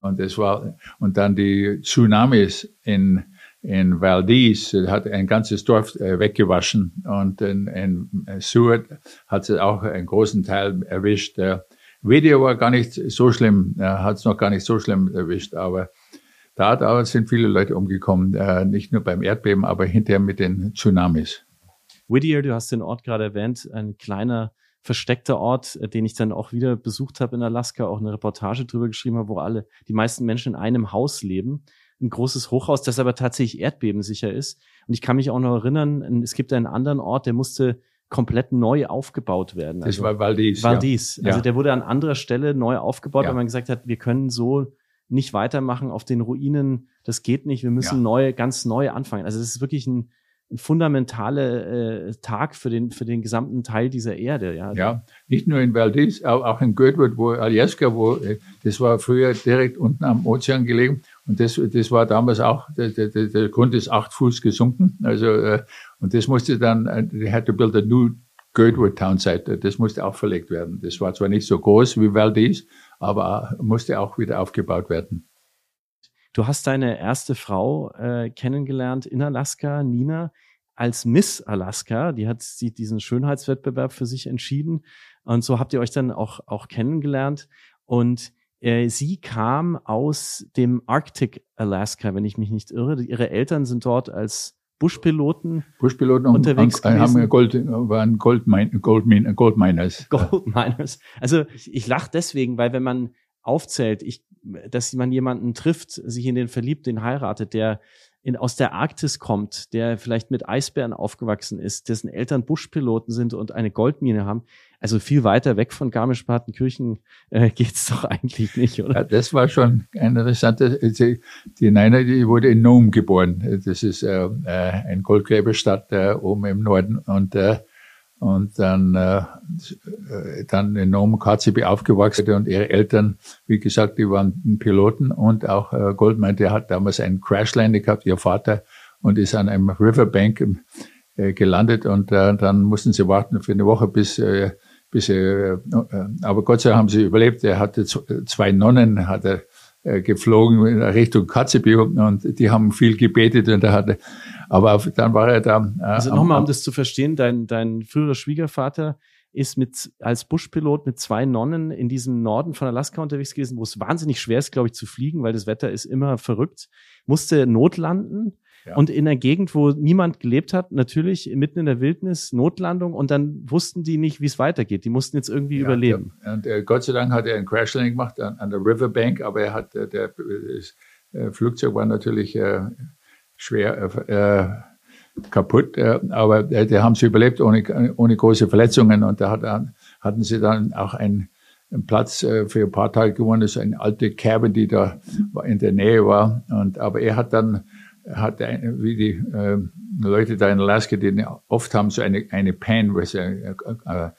und das war, und dann die Tsunamis in, in Valdez hat ein ganzes Dorf äh, weggewaschen und in, in Seward hat es auch einen großen Teil erwischt. Video war gar nicht so schlimm, hat es noch gar nicht so schlimm erwischt, aber da, da sind viele Leute umgekommen, äh, nicht nur beim Erdbeben, aber hinterher mit den Tsunamis. Whittier, du hast den Ort gerade erwähnt, ein kleiner versteckter Ort, äh, den ich dann auch wieder besucht habe in Alaska, auch eine Reportage drüber geschrieben habe, wo alle, die meisten Menschen in einem Haus leben. Ein großes Hochhaus, das aber tatsächlich erdbebensicher ist. Und ich kann mich auch noch erinnern, es gibt einen anderen Ort, der musste komplett neu aufgebaut werden. Also das war Valdez. Valdez. Ja. Also der wurde an anderer Stelle neu aufgebaut, ja. weil man gesagt hat, wir können so nicht weitermachen auf den Ruinen. Das geht nicht. Wir müssen ja. neu, ganz neu anfangen. Also es ist wirklich ein, ein fundamentale äh, Tag für den für den gesamten Teil dieser Erde. Ja, ja nicht nur in Valdez, auch, auch in Goodwood, wo Alaska, wo äh, das war früher direkt unten am Ozean gelegen und das das war damals auch der, der, der Grund ist acht Fuß gesunken. Also äh, und das musste dann, äh, they had to build a new Goodwood Townsite. Das musste auch verlegt werden. Das war zwar nicht so groß wie Valdez, aber musste auch wieder aufgebaut werden. Du hast deine erste Frau äh, kennengelernt in Alaska, Nina, als Miss Alaska. Die hat sie diesen Schönheitswettbewerb für sich entschieden. Und so habt ihr euch dann auch, auch kennengelernt. Und äh, sie kam aus dem Arctic Alaska, wenn ich mich nicht irre. Ihre Eltern sind dort als Buschpiloten, Buschpiloten unterwegs und, gewesen. Haben Gold, waren Goldmin, Goldmin, Goldminers. Goldminers. Also ich, ich lache deswegen, weil wenn man aufzählt, ich, dass man jemanden trifft, sich in den verliebt, den heiratet, der in, aus der Arktis kommt, der vielleicht mit Eisbären aufgewachsen ist, dessen Eltern Buschpiloten sind und eine Goldmine haben. Also viel weiter weg von Garmisch-Partenkirchen äh, geht's doch eigentlich nicht, oder? Ja, das war schon eine interessante. Die, die Neiner, die wurde in Nome geboren. Das ist äh, äh ein Goldgräberstadt äh, oben im Norden und äh, und dann, äh, dann in Nome KCB aufgewachsen. Und ihre Eltern, wie gesagt, die waren Piloten. Und auch äh, Goldman, der hat damals einen Crashlanding gehabt, ihr Vater, und ist an einem Riverbank äh, gelandet. Und äh, dann mussten sie warten für eine Woche, bis, äh, bis äh, äh aber Gott sei Dank haben sie überlebt. Er hatte zwei Nonnen, hat er äh, geflogen in Richtung Katzebio und die haben viel gebetet und er hatte, aber dann war er da. Äh, also nochmal, um das zu verstehen, dein, dein früherer Schwiegervater ist mit, als Buschpilot mit zwei Nonnen in diesem Norden von Alaska unterwegs gewesen, wo es wahnsinnig schwer ist, glaube ich, zu fliegen, weil das Wetter ist immer verrückt, musste notlanden Ja. Und in der Gegend, wo niemand gelebt hat, natürlich mitten in der Wildnis, Notlandung und dann wussten die nicht, wie es weitergeht. Die mussten jetzt irgendwie ja, überleben. Der, und äh, Gott sei Dank hat er ein Crashlanding gemacht an, an der Riverbank, aber er hat, äh, der, das äh, Flugzeug war natürlich äh, schwer äh, kaputt, aber die haben sie überlebt ohne, ohne große Verletzungen und da hat, hatten sie dann auch ein einen Platz äh, für ein paar Tage gewonnen. Das ist eine alte Cabin, die da in der Nähe war. Und, aber er hat dann, hat wie die äh, Leute da in Alaska, die oft haben so eine, eine Pan, was äh, äh,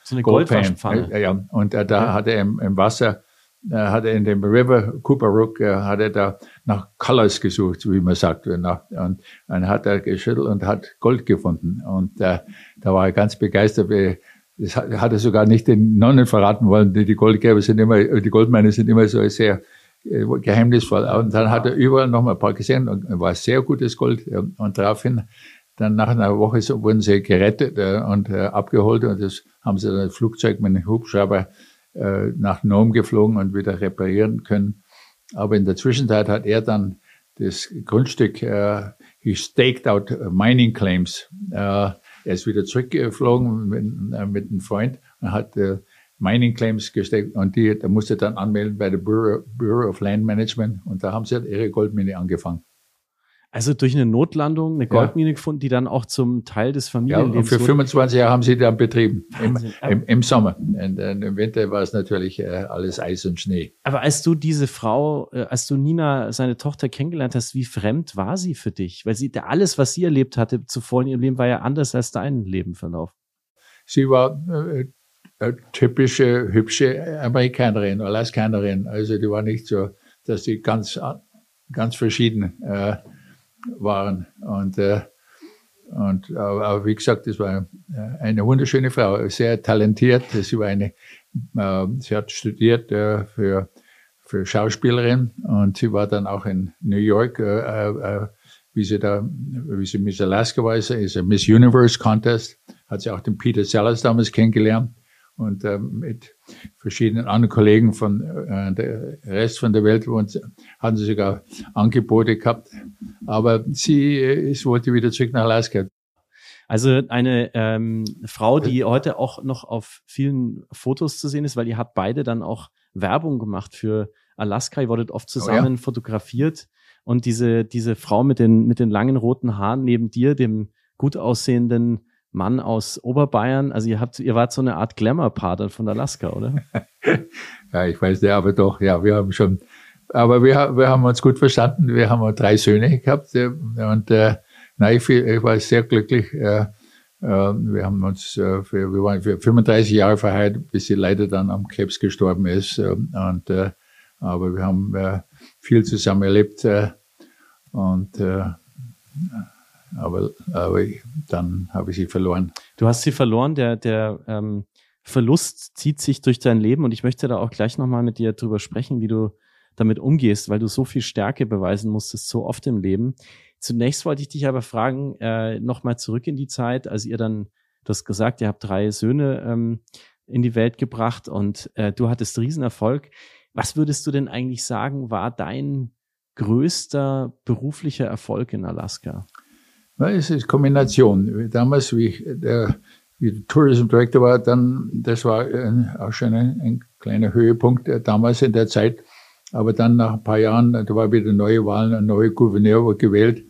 so eine Goldpfanne. Äh, ja, und äh, da ja. hat er im, im Wasser, äh, hat er in dem River Cooper Rook, äh, hat er da nach Colors gesucht, wie man sagt. Nach, und dann hat er geschüttelt und hat Gold gefunden. Und äh, da war er ganz begeistert. Wie, das hat er sogar nicht den Nonnen verraten wollen. Die Goldgräber sind immer, die Goldmine sind immer so sehr äh, geheimnisvoll. Und dann hat er überall noch mal ein paar gesehen und war sehr gutes Gold. Und daraufhin, dann nach einer Woche wurden sie gerettet äh, und äh, abgeholt und das haben sie dann Flugzeug mit einem Hubschrauber nach Nome geflogen und wieder reparieren können. Aber in der Zwischenzeit hat er dann das Grundstück, he staked out mining claims. Er ist wieder zurückgeflogen mit, äh, mit einem Freund und hat äh, Mining Claims gesteckt und die, da musste dann anmelden bei der Bureau, Bureau of Land Management und da haben sie halt ihre Goldmine angefangen. Also durch eine Notlandung eine Goldmine ja. gefunden, die dann auch zum Teil des Familienlebens Ja, und für 25 Jahre haben sie dann betrieben, im, im, im, Sommer. Und, und im Winter war es natürlich äh, alles Eis und Schnee. Aber als du diese Frau, äh, als du Nina, seine Tochter kennengelernt hast, wie fremd war sie für dich? Weil sie, alles, was sie erlebt hatte zuvor in ihrem Leben, war ja anders als dein Lebenverlauf. Sie war äh, typische, hübsche Amerikanerin, Alaskanerin. Also die war nicht so, dass sie ganz, ganz verschieden äh, waren. Und, äh, und aber, aber, wie gesagt, das war eine wunderschöne Frau, sehr talentiert. Sie war eine, äh, sie hat studiert äh, für für Schauspielerin und sie war dann auch in New York, äh, äh, wie sie da, wie sie Miss Alaska war, ist ein Miss Universe Contest, hat sie auch den Peter Sellers damals kennengelernt und äh, mit verschiedenen anderen Kollegen von äh, der Rest von der Welt und hatten sie sogar Angebote gehabt. Aber sie äh, ich wollte wieder zurück nach Alaska. Also eine ähm, Frau, die heute auch noch auf vielen Fotos zu sehen ist, weil ihr habt beide dann auch Werbung gemacht für Alaska. Ihr wurdet oft zusammen oh ja. fotografiert. Und diese, diese Frau mit den, mit den langen roten Haaren neben dir, dem gut aussehenden Mann aus Oberbayern. Also ihr habt, ihr wart so eine Art Glamour-Pater von Alaska, oder? ja, ich weiß nicht, aber doch, ja, wir haben schon, aber wir, wir haben uns gut verstanden. Wir haben drei Söhne gehabt und äh, nein, ich, ich war sehr glücklich. Äh, wir haben uns, äh, für, wir waren für 35 Jahre verheiratet, bis sie leider dann am Krebs gestorben ist. Äh, und, äh, aber wir haben äh, viel zusammen erlebt und aber, aber dann habe ich sie verloren. Du hast sie verloren. Der, der ähm, Verlust zieht sich durch dein Leben und ich möchte da auch gleich nochmal mit dir drüber sprechen, wie du damit umgehst, weil du so viel Stärke beweisen musstest, so oft im Leben. Zunächst wollte ich dich aber fragen, äh, nochmal zurück in die Zeit, als ihr dann, du hast gesagt, ihr habt drei Söhne ähm, in die Welt gebracht und äh, du hattest Riesenerfolg. Was würdest du denn eigentlich sagen, war dein größter beruflicher Erfolg in Alaska? Es ist Kombination. Damals, wie ich der, wie der Tourism Director war, dann, das war ein, auch schon ein, ein, kleiner Höhepunkt äh, damals in der Zeit. Aber dann nach ein paar Jahren, da war wieder neue Wahlen, ein neuer Gouverneur wurde gewählt.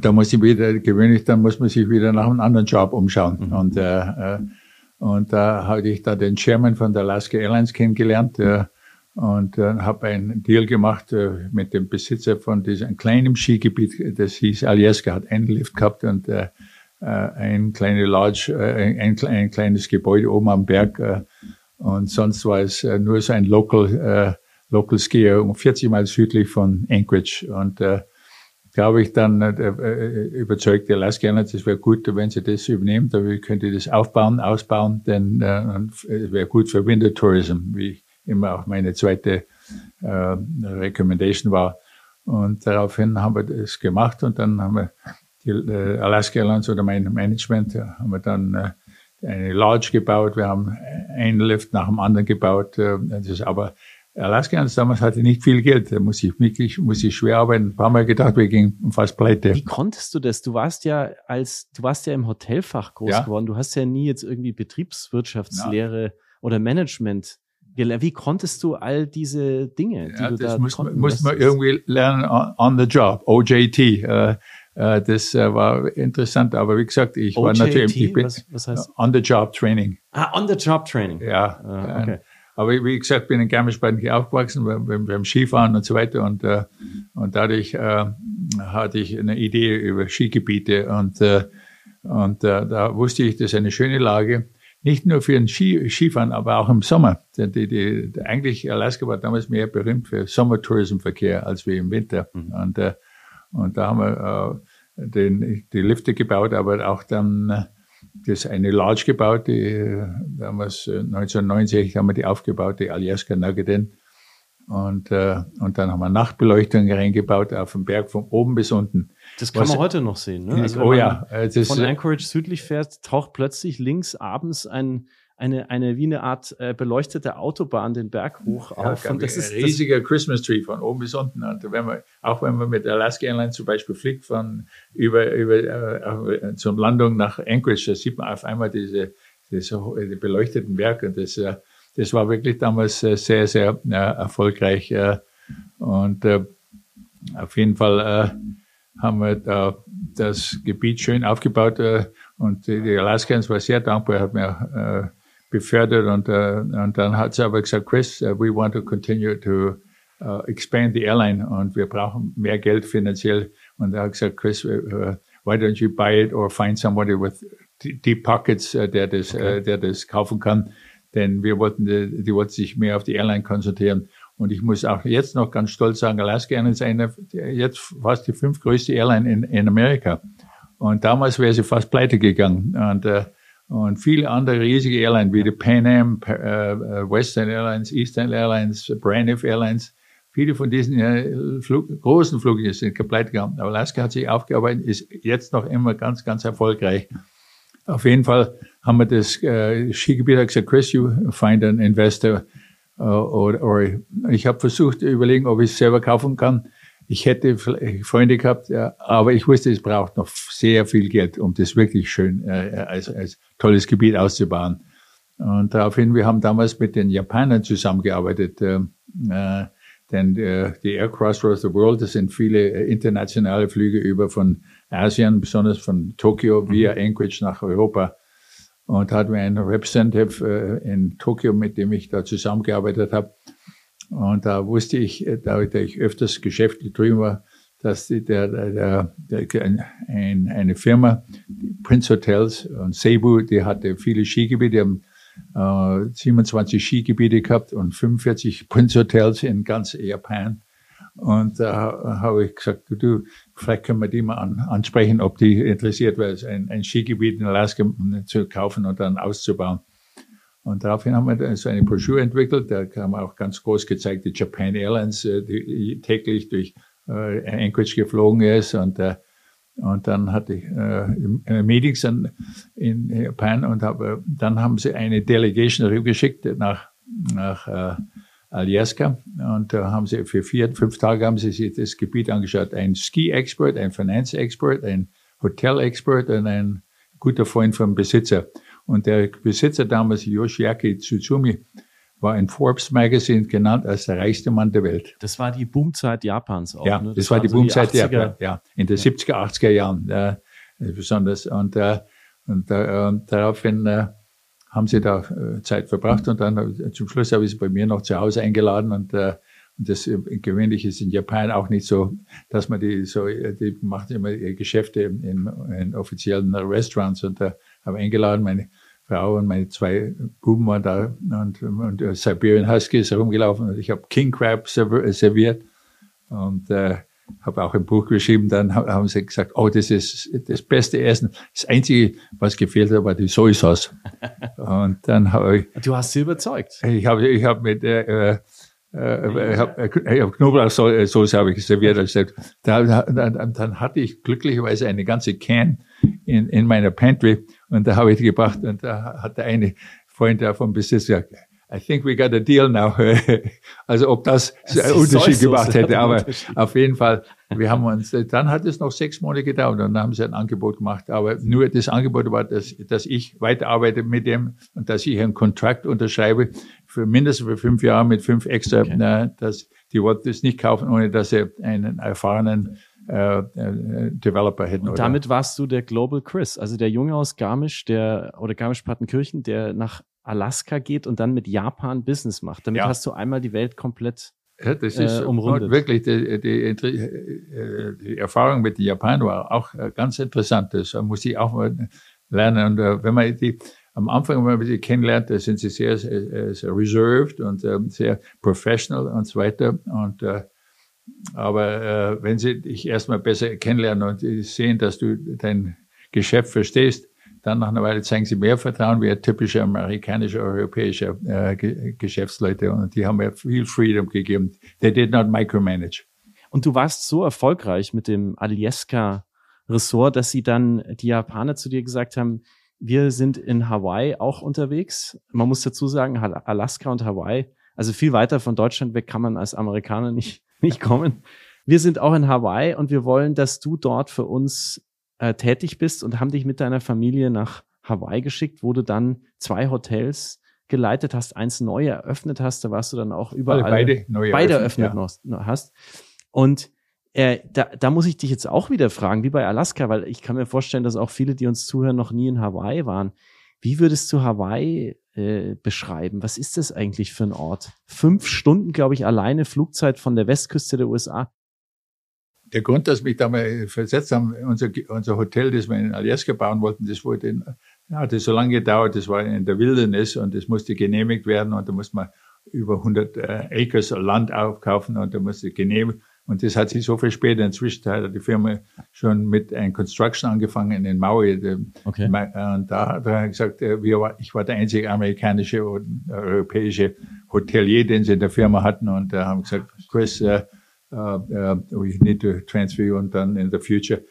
Da muss ich wieder, gewöhnlich, dann muss man sich wieder nach einem anderen Job umschauen. Mhm. Und, äh, äh, und da hatte ich da den Chairman von der Alaska Airlines kennengelernt, der und äh, habe einen Deal gemacht äh, mit dem Besitzer von diesem kleinen Skigebiet, das hieß Alyeska, hat einen Lift gehabt und äh, äh, ein kleine Lodge, äh, ein, ein, kleines Gebäude oben am Berg äh, und sonst war es äh, nur so ein Local, äh, Local Skier, um 40 Meilen südlich von Anchorage. Und äh, habe ich dann äh, überzeugt, der Alaska es wäre gut, wenn sie das übernehmen, da könnte ich das aufbauen, ausbauen, denn äh, es wäre gut für Winter Tourism, wie ich immer auch meine zweite äh, Recommendation war. Und daraufhin haben wir das gemacht und dann haben wir die äh, Alaska Airlines oder mein Management haben wir dann äh, eine Lodge gebaut. Wir haben einen Lift nach dem anderen gebaut. Äh, das ist aber Alaskans damals hatte nicht viel Geld. Da muss ich wirklich, muss ich schwer arbeiten. Ein paar Mal gedacht, wir gingen fast pleite. Wie konntest du das? Du warst ja als, du warst ja im Hotelfach groß Ja. geworden. Du hast ja nie jetzt irgendwie Betriebswirtschaftslehre oder Management. Wie konntest du all diese Dinge, die Ja, du das da muss, man- konnten? muss man irgendwie lernen on, on the job, OJT. Äh, äh, das äh, war interessant, aber wie gesagt, ich war OJT? natürlich, ich bin was, was heißt? on the job Training. Ah, on the job training. Ja, Ah, okay. äh, aber wie gesagt, bin in Garmisch-Partenkirchen aufgewachsen beim, beim, beim Skifahren und so weiter und äh, und dadurch äh, hatte ich eine Idee über Skigebiete und äh, und äh, da wusste ich, das ist eine schöne Lage, nicht nur für den Ski, Skifahren, aber auch im Sommer. Die, die, eigentlich Alaska war damals mehr berühmt für Sommertourismusverkehr als wie im Winter. Und, äh, und da haben wir äh, den, die Lifte gebaut, aber auch dann äh, das eine Lodge gebaut, die äh, damals äh, 1990 haben wir die aufgebaut, die Aljaska Nuggetin. Und, äh, und dann haben wir Nachtbeleuchtung reingebaut auf dem Berg von oben bis unten. Das kann Was- man heute noch sehen. Ne? Also wenn oh man ja, äh, das von Anchorage südlich fährt, taucht plötzlich links abends ein, eine, eine wie eine Art äh, beleuchtete Autobahn den Berg hoch Ja, auf. Und das ist ein riesiger Christmas Tree von oben bis unten. Und wenn man, auch wenn man mit Alaska Airlines zum Beispiel fliegt, von über, über äh, zur Landung nach Anchorage, da sieht man auf einmal diese, diese die beleuchteten Berge. Und das, äh, das war wirklich damals äh, sehr, sehr äh, erfolgreich. Äh, und äh, auf jeden Fall äh, haben wir da das Gebiet schön aufgebaut. Äh, und die, Alaskans war sehr dankbar, hat mir äh, befördert und, äh, und dann hat sie aber gesagt, Chris, uh, we want to continue to uh, expand the airline und wir brauchen mehr Geld finanziell. Und er hat gesagt, Chris, uh, why don't you buy it or find somebody with deep pockets, uh, der das, Okay. der das kaufen kann. Denn wir wollten, die, die wollten sich mehr auf die Airline konzentrieren. Und ich muss auch jetzt noch ganz stolz sagen, Alaska Airlines ist eine, jetzt fast die fünftgrößte Airline in, in Amerika. Und damals wäre sie fast pleite gegangen. Und, äh, und viele andere riesige Airlines wie die Pan Am, äh, äh, Western Airlines, Eastern Airlines, Braniff Airlines, viele von diesen äh, Flug, großen Fluglinien sind pleite gegangen. Aber Alaska hat sich aufgearbeitet, ist jetzt noch immer ganz, ganz erfolgreich. Auf jeden Fall haben wir das äh, Skigebiet gesagt, Chris, you find an investor. Äh, oder, oder ich habe versucht zu überlegen, ob ich es selber kaufen kann. Ich hätte vielleicht Freunde gehabt, aber ich wusste, es braucht noch sehr viel Geld, um das wirklich schön äh, als, als tolles Gebiet auszubauen. Und daraufhin, wir haben damals mit den Japanern zusammengearbeitet, äh, äh, denn äh, die Air Crossroads of the World, das sind viele äh, internationale Flüge über von Asien, besonders von Tokio via Anchorage nach Europa. Und hatten wir einen Representative äh, in Tokio, mit dem ich da zusammengearbeitet habe. Und da wusste ich, äh, da ich öfters geschäftlich drüben war, dass die, der, der, der, ein, eine Firma, Prince Hotels und Cebu, die hatte viele Skigebiete, die haben äh, 27 Skigebiete gehabt und 45 Prince Hotels in ganz Japan. Und da habe ich gesagt, du, vielleicht können wir die mal an, ansprechen, ob die interessiert wäre, ein, ein Skigebiet in Alaska zu kaufen und dann auszubauen. Und daraufhin haben wir so eine Broschüre entwickelt, da haben wir auch ganz groß gezeigt, die Japan Airlines, äh, die täglich durch äh, Anchorage geflogen ist und äh, und dann hatte ich äh, Meetings in, in Japan und habe, dann haben sie eine Delegation rübergeschickt nach, nach äh, Aljaska und da haben sie für vier, fünf Tage haben sie sich das Gebiet angeschaut. Ein Ski-Expert, ein Finance-Expert, ein Hotel-Expert und ein guter Freund vom Besitzer. Und der Besitzer damals, Yoshiaki Tsutsumi, war in Forbes Magazine genannt als der reichste Mann der Welt. Das war die Boomzeit Japans auch. Ja, ne? das, war die waren so Boomzeit, ja, 80er. ja, in den 70er, 80er Jahren, äh, besonders. Und, äh, und äh, daraufhin äh, haben sie da äh, Zeit verbracht und dann äh, zum Schluss habe ich sie bei mir noch zu Hause eingeladen und, äh, und das äh, gewöhnlich ist in Japan auch nicht so, dass man die so, die macht immer ihre Geschäfte in, in, offiziellen Restaurants und da habe ich eingeladen, meine Frau und meine zwei Buben waren da und, und Siberian Husky ist herumgelaufen und ich habe King Crab serv- serviert. Und äh, habe auch ein Buch geschrieben. Dann ha- haben sie gesagt, oh, das ist das beste Essen. Das Einzige, was gefehlt hat, war die Sojausauce. und dann habe ich, Du hast sie überzeugt. ich habe ich hab mit äh, äh, äh, ich habe ich hab Knoblauchsoße habe ich serviert. Also, da, da, dann, dann hatte ich glücklicherweise eine ganze Can in, in meiner Pantry und da habe ich gebracht und da hat der eine Freund da vom Besitzer gesagt, I think we got a deal now. also ob das, einen Unterschied gemacht hätte, aber auf jeden Fall, wir haben uns, dann hat es noch sechs Monate gedauert und dann haben sie ein Angebot gemacht. Aber nur das Angebot war, dass, dass ich weiterarbeite mit dem und dass ich einen Kontrakt unterschreibe für mindestens für fünf Jahre mit fünf extra, okay. na, dass die wollten es nicht kaufen, ohne dass sie einen erfahrenen äh, äh, Developer hätten. Und damit warst du der Global Chris, also der Junge aus Garmisch, der oder Garmisch-Partenkirchen, der nach Alaska geht und dann mit Japan Business macht. Damit ja. hast du einmal die Welt komplett ja, das ist äh, umrundet. wirklich die, die, die, Erfahrung mit den Japanern war auch äh, ganz interessant. Das muss ich auch mal lernen. Und äh, wenn man die am Anfang, wenn man sie kennenlernt, da sind sie sehr, sehr, sehr reserved und ähm, sehr professional und so weiter. Und äh, aber äh, wenn sie dich erstmal besser kennenlernen und sehen, dass du dein Geschäft verstehst, dann nach einer Weile zeigen sie mehr Vertrauen wie typische amerikanische, europäische äh, Geschäftsleute. Und die haben mir viel Freedom gegeben. They did not micromanage. Und du warst so erfolgreich mit dem Alieska-Ressort, dass sie dann, die Japaner zu dir gesagt haben, wir sind in Hawaii auch unterwegs. Man muss dazu sagen, Alaska und Hawaii, also viel weiter von Deutschland weg kann man als Amerikaner nicht, nicht kommen. Wir sind auch in Hawaii und wir wollen, dass du dort für uns äh, tätig bist und haben dich mit deiner Familie nach Hawaii geschickt, wo du dann zwei Hotels geleitet hast, eins neu eröffnet hast, da warst du dann auch überall beide, neu beide eröffnet ja. hast. Und äh, da, da muss ich dich jetzt auch wieder fragen, wie bei Alaska, weil ich kann mir vorstellen, dass auch viele, die uns zuhören, noch nie in Hawaii waren. Wie würdest du Hawaii äh, beschreiben? Was ist das eigentlich für ein Ort? Fünf Stunden, glaube ich, alleine Flugzeit von der Westküste der USA der Grund, dass mich da mal versetzt haben, unser, unser Hotel, das wir in Alaska bauen wollten, das wurde in, ja, das so lange gedauert, das war in der Wildnis und das musste genehmigt werden und da musste man über 100 äh, Acres Land aufkaufen und da musste genehmigt und das hat sich so viel später. Inzwischen hat die Firma schon mit einem Construction angefangen in Maui. Okay. Und da hat er gesagt, äh, wir war, ich war der einzige amerikanische und europäische Hotelier, den sie in der Firma hatten. Und da haben gesagt, Chris, uh, uh, we need to transfer you und dann in the future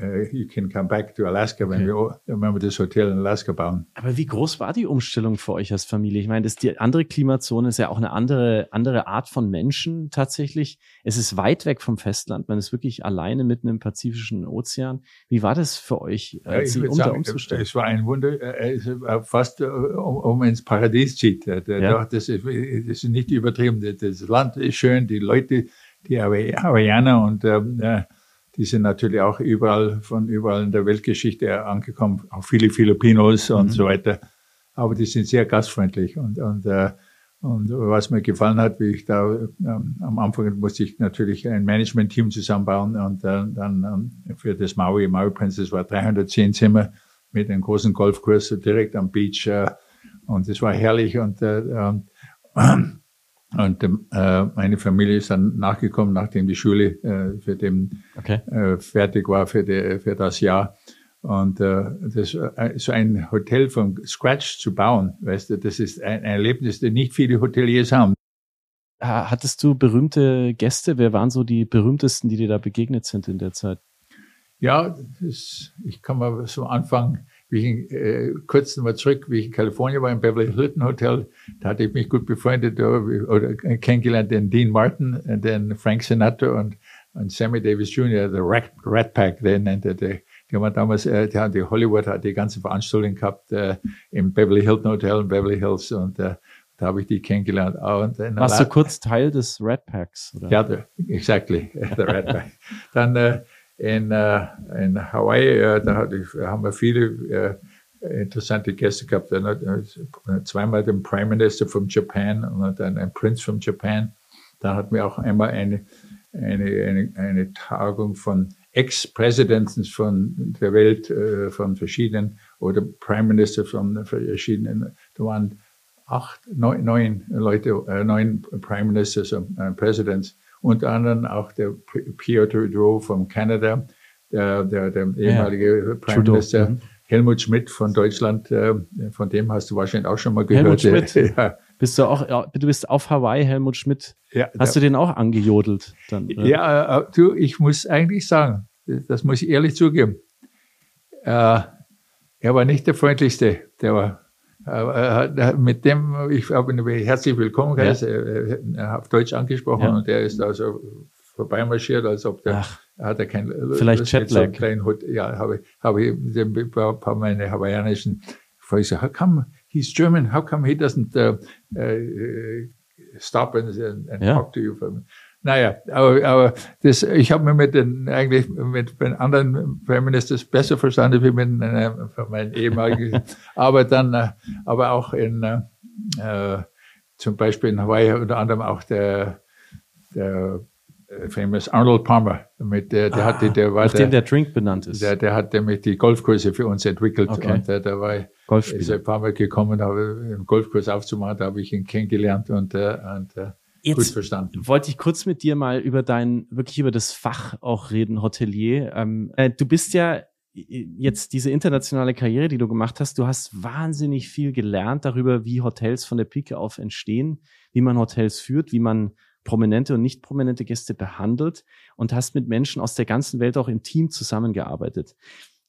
uh, you can come back to Alaska, wenn, okay. wenn wir das Hotel in Alaska bauen. Aber wie groß war die Umstellung für euch als Familie? Ich meine, das die andere Klimazone ist ja auch eine andere, andere Art von Menschen tatsächlich. Es ist weit weg vom Festland. Man ist wirklich alleine mitten im Pazifischen Ozean. Wie war das für euch, äh, ja, um sagen, umzustellen? Es war ein Wunder, äh, es war fast äh, um, um ins Paradies zieht. Ja. Das, ist, das ist nicht übertrieben. Das Land ist schön, die Leute die Hawaiianer und ähm, äh, die sind natürlich auch überall von überall in der Weltgeschichte angekommen, auch viele Filipinos mhm. und so weiter. Aber die sind sehr gastfreundlich und, und, äh, und was mir gefallen hat, wie ich da ähm, am Anfang musste ich natürlich ein Management-Team zusammenbauen und äh, dann ähm, für das Maui, Maui Princess war 310 Zimmer mit einem großen Golfkurs direkt am Beach äh, und es war herrlich und äh, äh, und äh, meine Familie ist dann nachgekommen, nachdem die Schule äh, für den okay. äh, fertig war für, die, für das Jahr. Und äh, das, äh, so ein Hotel von Scratch zu bauen, weißt du, das ist ein, ein Erlebnis, das nicht viele Hoteliers haben. Hattest du berühmte Gäste? Wer waren so die berühmtesten, die dir da begegnet sind in der Zeit? Ja, das, ich kann mal so anfangen wie ich äh, kurz mal zurück, wie ich in Kalifornien war, im Beverly Hilton Hotel, da hatte ich mich gut befreundet oder kennengelernt, den Dean Martin, den Frank Sinatra und, und Sammy Davis Jr., der Rat, Rat Pack, den nannte der. Die haben damals, äh, die, die Hollywood hat die ganze Veranstaltung gehabt äh, im Beverly Hilton Hotel in Beverly Hills und äh, da habe ich die kennengelernt. Und Warst du kurz Teil des Rat Packs? Oder? Ja, the, exactly, the Rat Pack. Dann äh, in, äh, in Hawaii, äh, da hatte haben wir viele äh, interessante Gäste gehabt. zweimal den Prime Minister von Japan und dann ein Prince von Japan. Da hatten wir auch einmal eine, eine, eine, eine Tagung von Ex-Presidenten von der Welt, von verschiedenen, oder Prime Minister von verschiedenen, da waren acht, neun, neun Leute, neun Prime Ministers und äh, Presidents unter anderem auch der Pierre Trudeau von Kanada, der, der, der ehemalige ja, Prime Trudeau. Minister. Mhm. Helmut Schmidt von Deutschland, äh, von dem hast du wahrscheinlich auch schon mal gehört. Helmut Schmidt. Ja. Bist du auch, du bist auf Hawaii, Helmut Schmidt. Ja, hast du den auch angejodelt? Dann, ja, äh, du, ich muss eigentlich sagen, das muss ich ehrlich zugeben. Äh, er war nicht der freundlichste. Der war mit dem, ich habe ihn herzlich willkommen geheißen, ja. auf Deutsch angesprochen ja. und der ist da so vorbeimarschiert, als ob der, Ach, hat er kein Vielleicht Jetlag. So ja, habe, habe ich ein paar meine hawaiianischen Phrases. How come he's German? How come he doesn't uh, uh, stop and, and ja. talk to you? Naja, aber, aber das, ich habe mir mit den eigentlich mit den anderen Feministas besser verstanden wie mit äh, meinen ehemaligen. aber dann, äh, aber auch in äh, zum Beispiel in Hawaii unter anderem auch der der äh, famous Arnold Palmer, mit der, der ah, hatte, der war der, der Drink benannt ist. Der, der hat nämlich die Golfkurse für uns entwickelt okay. und der, der war ist ein paar Mal gekommen, habe einen Golfkurs aufzumachen, da habe ich ihn kennengelernt und, und Jetzt. Wollte ich kurz mit dir mal über dein, wirklich über das Fach auch reden, Hotelier. Ähm, äh, du bist ja jetzt diese internationale Karriere, die du gemacht hast, du hast wahnsinnig viel gelernt darüber, wie Hotels von der Pike auf entstehen, wie man Hotels führt, wie man prominente und nicht prominente Gäste behandelt und hast mit Menschen aus der ganzen Welt auch im Team zusammengearbeitet.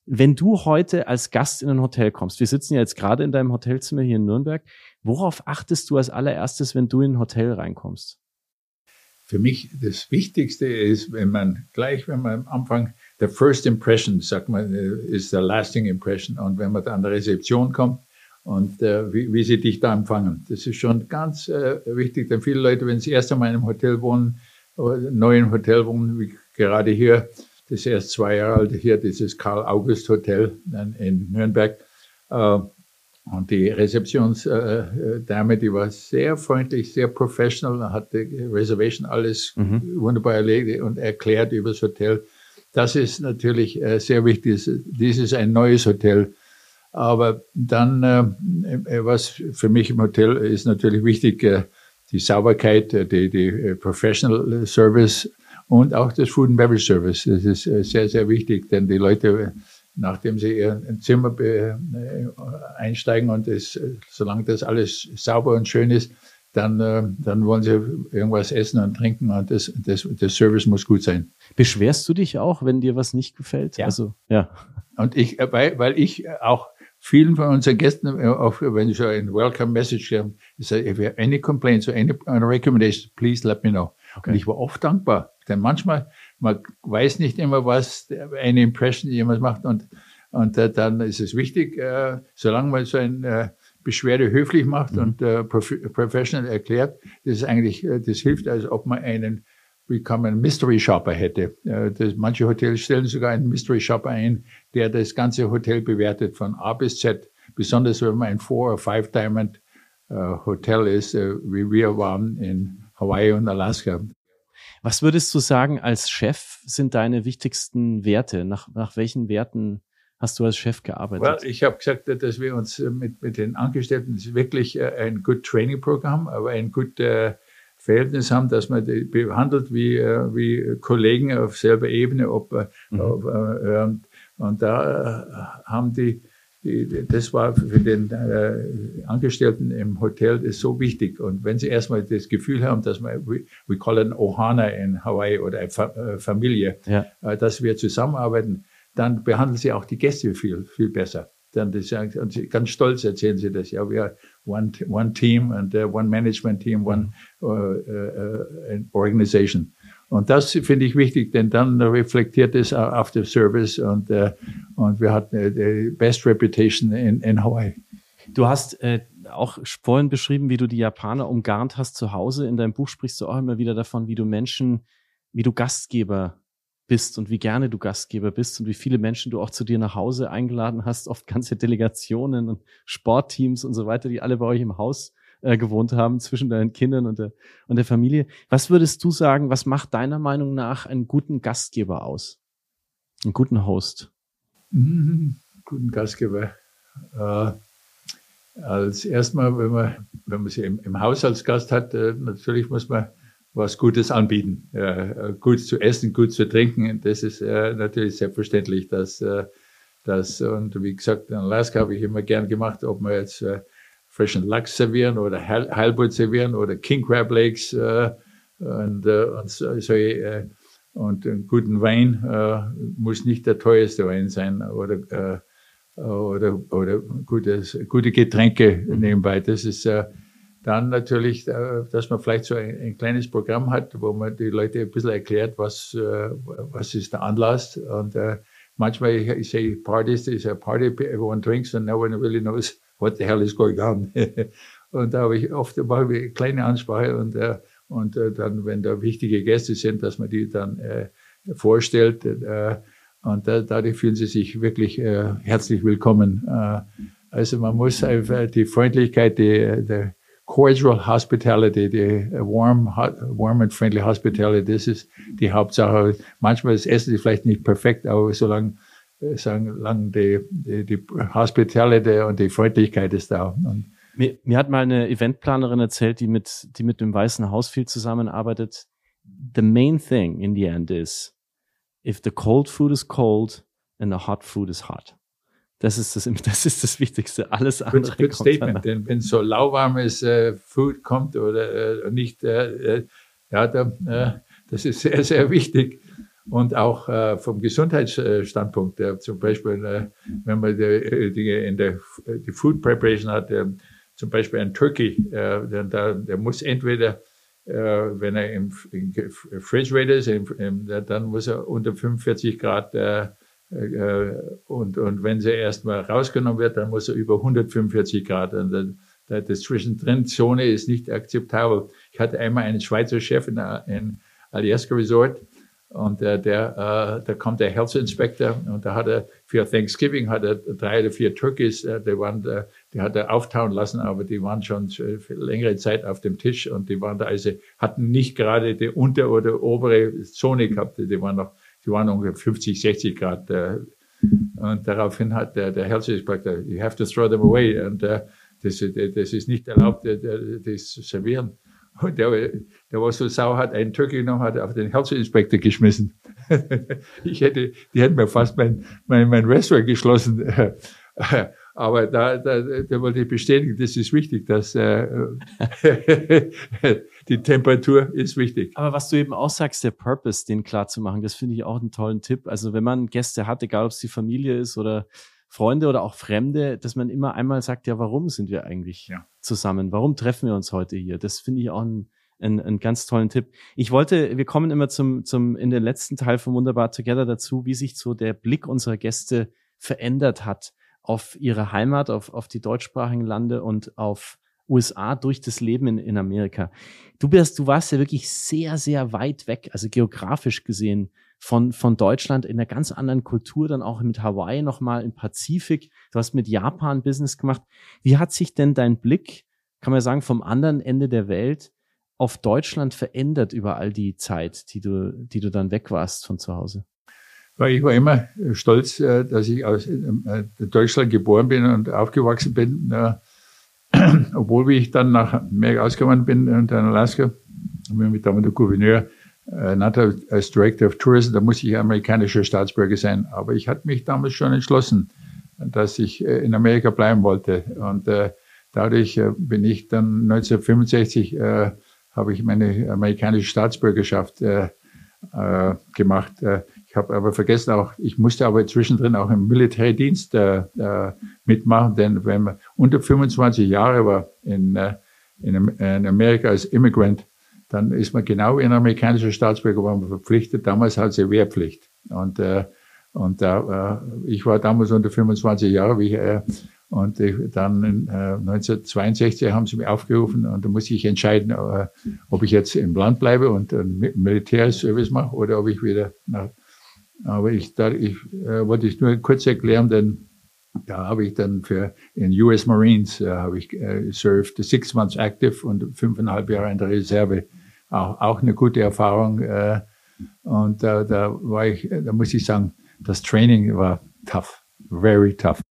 Wenn du heute als Gast in ein Hotel kommst, wir sitzen ja jetzt gerade in deinem Hotelzimmer hier in Nürnberg, worauf achtest du als allererstes, wenn du in ein Hotel reinkommst? Für mich das Wichtigste ist, wenn man gleich, wenn man am Anfang, der First Impression, sagt man, äh, ist der Lasting Impression. Und wenn man an der Rezeption kommt, und äh, wie, wie sie dich da empfangen. Das ist schon ganz äh, wichtig, denn viele Leute, wenn sie erst einmal in einem Hotel wohnen, neu im Hotel wohnen, wie gerade hier, das erst zwei Jahre alt, hier dieses Karl-August-Hotel in Nürnberg. Äh, und die Rezeptionsdame, die war sehr freundlich, sehr professional, hat die Reservation alles mhm. wunderbar erledigt und erklärt über das Hotel. Das ist natürlich äh, sehr wichtig. Dies ist ein neues Hotel aber dann, äh, was für mich im Hotel ist natürlich wichtig, äh, die Sauberkeit, äh, die, die äh, Professional Service und auch das Food and Beverage Service. Das ist äh, sehr, sehr wichtig, denn die Leute, nachdem sie ihr Zimmer äh, einsteigen und das, solange das alles sauber und schön ist, dann, dann wollen sie irgendwas essen und trinken und das, das, das Service muss gut sein. Beschwerst du dich auch, wenn dir was nicht gefällt? Ja. Also, ja. Und ich, weil, weil ich auch vielen von unseren Gästen, äh, auch wenn so ein Welcome Message haben, ich sage, if you have any complaints or any recommendations, please let me know. Okay. Und ich war oft dankbar, denn manchmal, man weiß nicht immer, was eine Impression jemand macht und, und äh, dann ist es wichtig, äh, solange man so ein äh, Beschwerde höflich macht mhm. und äh, prof professional erklärt, das ist eigentlich, äh, das hilft, als ob man einen einen Mystery Shopper hätte. Das, manche Hotels stellen sogar einen Mystery Shopper ein, der das ganze Hotel bewertet von A bis Z. Besonders wenn man ein Four- oder Five-Diamond Hotel ist, wie wir waren in Hawaii und Alaska. Was würdest du sagen, als Chef sind deine wichtigsten Werte? Nach, nach welchen Werten hast du als Chef gearbeitet? Well, ich habe gesagt, dass wir uns mit, mit den Angestellten wirklich äh, ein gut Training-Programm, aber ein gut äh, Verhältnis haben, dass man die behandelt wie, äh, wie Kollegen auf selber Ebene. Ob, äh, mhm. ob, äh, und da haben die, das war für den äh, Angestellten im Hotel ist so wichtig. Und wenn sie erstmal das Gefühl haben, dass man, we, we call it Ohana in Hawaii oder Fa Familie, ja. äh, dass wir zusammenarbeiten, dann behandeln sie auch die Gäste viel, viel besser. Dann die sagen, und sie, ganz stolz erzählen sie das. Ja, wir one one team and uh, one management team, one uh, uh, organization. Und das finde ich wichtig, denn dann reflektiert es auf den Service und, äh, und wir hatten äh, die best reputation in, in Hawaii. Du hast äh, auch vorhin beschrieben, wie du die Japaner umgarnt hast zu Hause. In deinem Buch sprichst du auch immer wieder davon, wie du Menschen, wie du Gastgeber bist und wie gerne du Gastgeber bist und wie viele Menschen du auch zu dir nach Hause eingeladen hast, oft ganze Delegationen und Sportteams und so weiter, die alle bei euch im Haus äh, gewohnt haben, zwischen deinen Kindern und der, und der Familie. Was würdest du sagen, was macht deiner Meinung nach einen guten Gastgeber aus? Einen guten Host? Mhm, guten Gastgeber. Äh, als erstmal, wenn man, wenn man sie im, im Haus als Gast hat, äh, natürlich muss man was Gutes anbieten. Äh, gut zu essen, gut zu trinken. Das ist äh, natürlich selbstverständlich, dass äh, das, und wie gesagt, in Alaska habe ich immer gern gemacht, ob wir jetzt äh, frischen Lachs servieren oder Heilbutt servieren oder King Crab Lakes äh, und, äh, und, so, so, äh, und einen guten Wein äh, muss nicht der teuerste Wein sein oder äh, oder, oder gutes, gute Getränke nebenbei. Das ist äh, dann natürlich, äh, dass man vielleicht so ein, ein, kleines Programm hat, wo man die Leute ein bisschen erklärt, was, äh, was ist der Anlass. Und äh, manchmal, ich, ich say, parties is a party, everyone drinks and no one really knows what the hell is going on. und da habe ich oft mache ich eine kleine Ansprache und, äh, und äh, dann, wenn da wichtige Gäste sind, dass man die dann äh, vorstellt. Äh, und da, dadurch fühlen sie sich wirklich äh, herzlich willkommen. Äh, also man muss einfach die Freundlichkeit, die, die cordial hospitality, die warm, warm and friendly hospitality, das ist die Hauptsache. Manchmal ist das Essen vielleicht nicht perfekt, aber solange sagen, lang die, die, die Hospitality und die Freundlichkeit ist da. Und mir, mir hat mal eine Eventplanerin erzählt, die mit, die mit dem Weißen Haus viel zusammenarbeitet. The main thing in the end is, if the cold food is cold and the hot food is hot. Das ist das, das, ist das Wichtigste. Alles andere good, good Statement, denn wenn so lauwarmes äh, Food kommt oder äh, nicht, äh, äh ja, da, äh, das ist sehr, sehr wichtig. Und auch äh, vom Gesundheitsstandpunkt, zum Beispiel, wenn man die Dinge in der die Food Preparation hat, zum Beispiel ein Turkey, der, der muss entweder wenn er im, im Refrigerator ist, im, im, dann muss er unter 45 Grad äh, äh, und, und wenn sie erstmal rausgenommen wird, dann muss er über 145 Grad. Und dann, das Zwischendrin-Zone ist nicht akzeptabel. Ich hatte einmal einen Schweizer Chef in, in Alaska Resort und der, der, äh, da kommt der Health Inspector und da hat er für Thanksgiving hat er drei oder vier Turkeys, äh, die waren, äh, die hat er auftauen lassen, aber die waren schon längere Zeit auf dem Tisch und die waren da also, hatten nicht gerade die unter- oder obere Zone gehabt, die waren noch die waren ungefähr 50, 60 Grad. Äh, und daraufhin hat der, der Health Inspector, you have to throw them away. Und äh, das, das ist nicht erlaubt, das zu servieren. Und der, der war so sauer, hat einen Türkei genommen, hat auf den Health Inspector geschmissen. ich hätte, die hätten mir fast mein, mein, mein Restaurant geschlossen. Aber da, da, da wollte ich bestätigen, das ist wichtig, dass äh, die Temperatur ist wichtig. Aber was du eben auch sagst, der Purpose, den klar zu machen, das finde ich auch einen tollen Tipp. Also wenn man Gäste hat, egal ob es die Familie ist oder Freunde oder auch Fremde, dass man immer einmal sagt, ja, warum sind wir eigentlich ja. zusammen? Warum treffen wir uns heute hier? Das finde ich auch einen, einen, einen ganz tollen Tipp. Ich wollte, wir kommen immer zum, zum, in den letzten Teil von Wunderbar Together dazu, wie sich so der Blick unserer Gäste verändert hat auf ihre Heimat, auf, auf die deutschsprachigen Lande und auf USA durch das Leben in, in Amerika. Du bist, du warst ja wirklich sehr, sehr weit weg, also geografisch gesehen von, von Deutschland in einer ganz anderen Kultur, dann auch mit Hawaii nochmal im Pazifik. Du hast mit Japan Business gemacht. Wie hat sich denn dein Blick, kann man sagen, vom anderen Ende der Welt auf Deutschland verändert über all die Zeit, die du, die du dann weg warst von zu Hause? Weil ich war immer stolz, äh, dass ich aus äh, Deutschland geboren bin und aufgewachsen bin. Obwohl, wie ich dann nach Amerika ausgekommen bin und in Alaska, mit damals der Gouverneur ernannte als Director of Tourism, da muss ich amerikanischer Staatsbürger sein. Aber ich hatte mich damals schon entschlossen, dass ich äh, in Amerika bleiben wollte. Und dadurch bin ich dann 1965 habe ich meine amerikanische Staatsbürgerschaft gemacht. Ich habe aber vergessen auch, ich musste aber zwischendrin auch im Militärdienst äh, äh, mitmachen, denn wenn man unter 25 Jahre war äh, in Amerika als Immigrant, dann ist man genau ein amerikanischer Staatsbürger war man verpflichtet. Damals hat sie Wehrpflicht. Und, äh, und da, äh, ich war damals unter 25 Jahre, wie ich, äh, und ich, dann äh, 1962 haben sie mich aufgerufen und da musste ich entscheiden, äh, ob ich jetzt im Land bleibe und äh, Militärservice mache oder ob ich wieder nach aber ich, da, ich äh, wollte ich nur kurz erklären, denn da habe ich dann für in US Marines äh, habe ich äh, served six months active und fünfeinhalb Jahre in der Reserve. Auch, auch eine gute Erfahrung. Äh, und da, da war ich, da muss ich sagen, das Training war tough, very tough.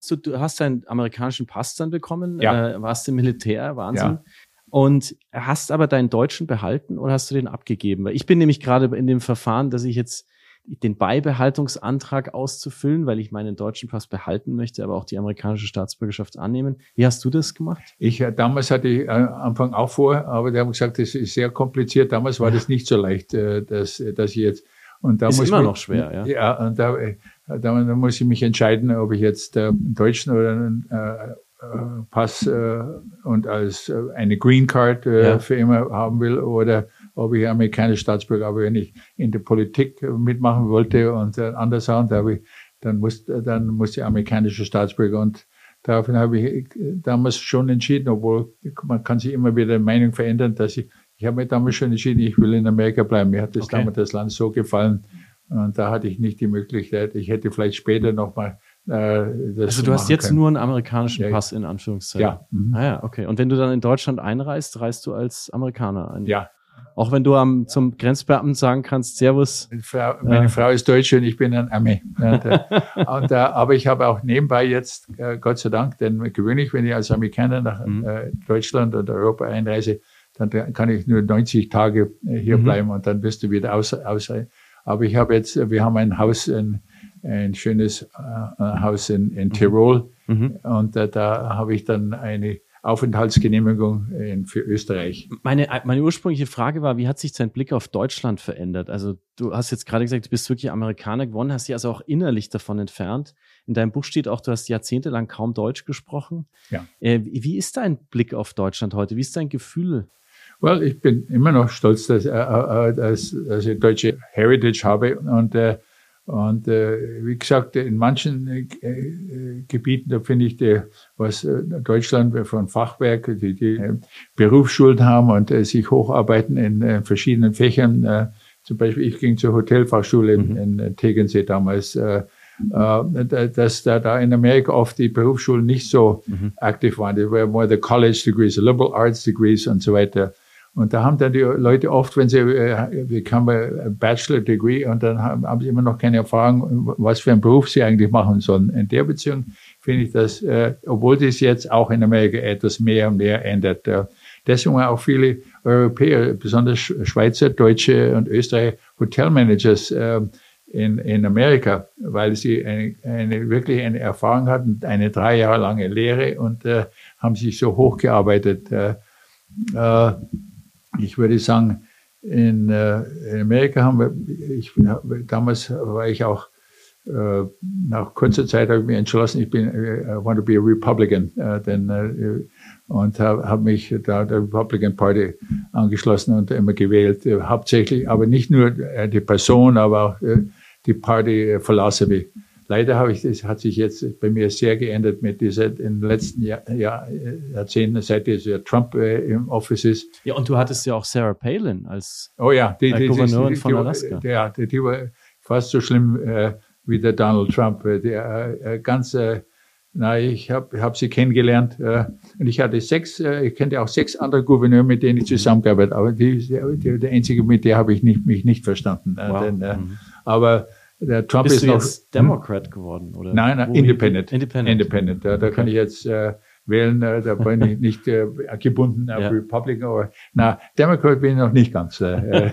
So, du hast deinen amerikanischen Pass dann bekommen, ja. äh, warst im Militär, Wahnsinn. Ja. Und hast aber deinen Deutschen behalten oder hast du den abgegeben? Weil ich bin nämlich gerade in dem Verfahren, dass ich jetzt den Beibehaltungsantrag auszufüllen, weil ich meinen deutschen Pass behalten möchte, aber auch die amerikanische Staatsbürgerschaft annehmen. Wie hast du das gemacht? Ich, äh, damals hatte ich äh, am Anfang auch vor, aber die haben gesagt, das ist sehr kompliziert. Damals war das nicht so leicht, äh, dass, dass ich jetzt, und da ist muss immer noch schwer, ja. Ja, und da dann muss ich mich entscheiden, ob ich jetzt äh, einen deutschen oder einen äh, äh, Pass äh, und als äh, eine Green Card äh, ja. für immer haben will oder ob ich amerikanische Staatsbürger, aber wenn ich in der Politik mitmachen wollte und äh, anders haben, da ich, dann muss dann muss ich amerikanische Staatsbürger und daraufhin habe ich damals schon entschieden, obwohl man kann sich immer wieder Meinung verändern, dass ich ich habe mir damals schon entschieden, ich will in Amerika bleiben. Mir hat das okay. damals das Land so gefallen und da hatte ich nicht die Möglichkeit. Ich hätte vielleicht später noch mal äh, also du hast jetzt können. nur einen amerikanischen ja, Pass in Anführungszeichen. Ja. Mhm. Ah ja, okay. Und wenn du dann in Deutschland einreist, reist du als Amerikaner ein? Ja. Auch wenn du am, zum Grenzbeamten sagen kannst, Servus. Meine Frau, meine äh. Frau ist Deutsche und ich bin ein Ami. und, und, äh, aber ich habe auch nebenbei jetzt, äh, Gott sei Dank, denn gewöhnlich, wenn ich als Amerikaner nach mhm. Äh, Deutschland und Europa einreise, dann kann ich nur 90 Tage hier mhm. bleiben und dann wirst du wieder aus, aus. Aber ich habe jetzt, wir haben ein Haus in ein schönes äh, Haus in, in mhm. Tirol. Mhm. Und äh, da habe ich dann eine Aufenthaltsgenehmigung in, für Österreich. Meine, meine ursprüngliche Frage war, wie hat sich dein Blick auf Deutschland verändert? Also du hast jetzt gerade gesagt, du bist wirklich Amerikaner geworden, hast dich also auch innerlich davon entfernt. In deinem Buch steht auch, du hast jahrzehntelang kaum Deutsch gesprochen. Ja. Äh, wie ist dein Blick auf Deutschland heute? Wie ist dein Gefühl? Well, ich bin immer noch stolz, dass, äh, äh dass, dass ich deutsche Heritage habe und äh, und äh, wie gesagt, in manchen äh, äh, Gebieten, da finde ich, die, was äh, Deutschland von Fachwerk, die, die äh, Berufsschulen haben und äh, sich hocharbeiten in äh, verschiedenen Fächern. Äh, zum Beispiel, ich ging zur Hotelfachschule mhm. in, in Tegensee damals. Äh, äh, dass da, da in Amerika oft die Berufsschulen nicht so mhm. aktiv waren. Die waren more the college degrees, the liberal arts degrees und so weiter. Und da haben dann die Leute oft, wenn sie äh, bekommen ein Bachelor Degree und dann haben, haben, sie immer noch keine Erfahrung, was für einen Beruf sie eigentlich machen sollen. In der Beziehung finde ich das, äh, obwohl das jetzt auch in Amerika etwas mehr und mehr ändert. Äh, deswegen haben auch viele Europäer, besonders Schweizer, Deutsche und Österreicher Hotelmanagers äh, in, in Amerika, weil sie eine, eine wirklich eine Erfahrung hatten, eine drei Jahre lange Lehre und äh, haben sich so hochgearbeitet. Äh, äh, ich würde sagen, in, äh, in Amerika haben wir, ich, damals war ich auch, äh, nach kurzer Zeit habe ich mich entschlossen, ich bin, äh, I want to be a Republican, denn, und habe hab mich da der Republican Party angeschlossen und immer gewählt, äh, hauptsächlich, aber nicht nur die Person, aber auch die Party Philosophy. Leider habe ich, das hat sich jetzt bei mir sehr geändert mit dieser, in den letzten Jahr, Jahr, Jahrzehnten, seit dieser Trump äh, im Office ist. Ja, und du hattest ja auch Sarah Palin als oh ja, die, die, Gouverneurin die, von Alaska. Ja, die, war fast so schlimm äh, wie der Donald Trump. Äh, der äh, ganz, äh, na, ich habe hab sie kennengelernt äh, und ich hatte sechs, äh, ich kannte auch sechs andere Gouverneure, mit denen ich zusammengearbeitet habe, aber die, die, der einzige, mit der habe ich nicht, mich nicht verstanden. Wow. denn, mhm. Aber der Trump Bist ist du noch jetzt Democrat geworden oder? Nein, nein Independent. Independent. Independent. Da, da okay. kann ich jetzt äh, wählen. Äh, da bin ich nicht äh, gebunden auf ja. Republican. Aber na, Democrat bin ich noch nicht ganz. Äh,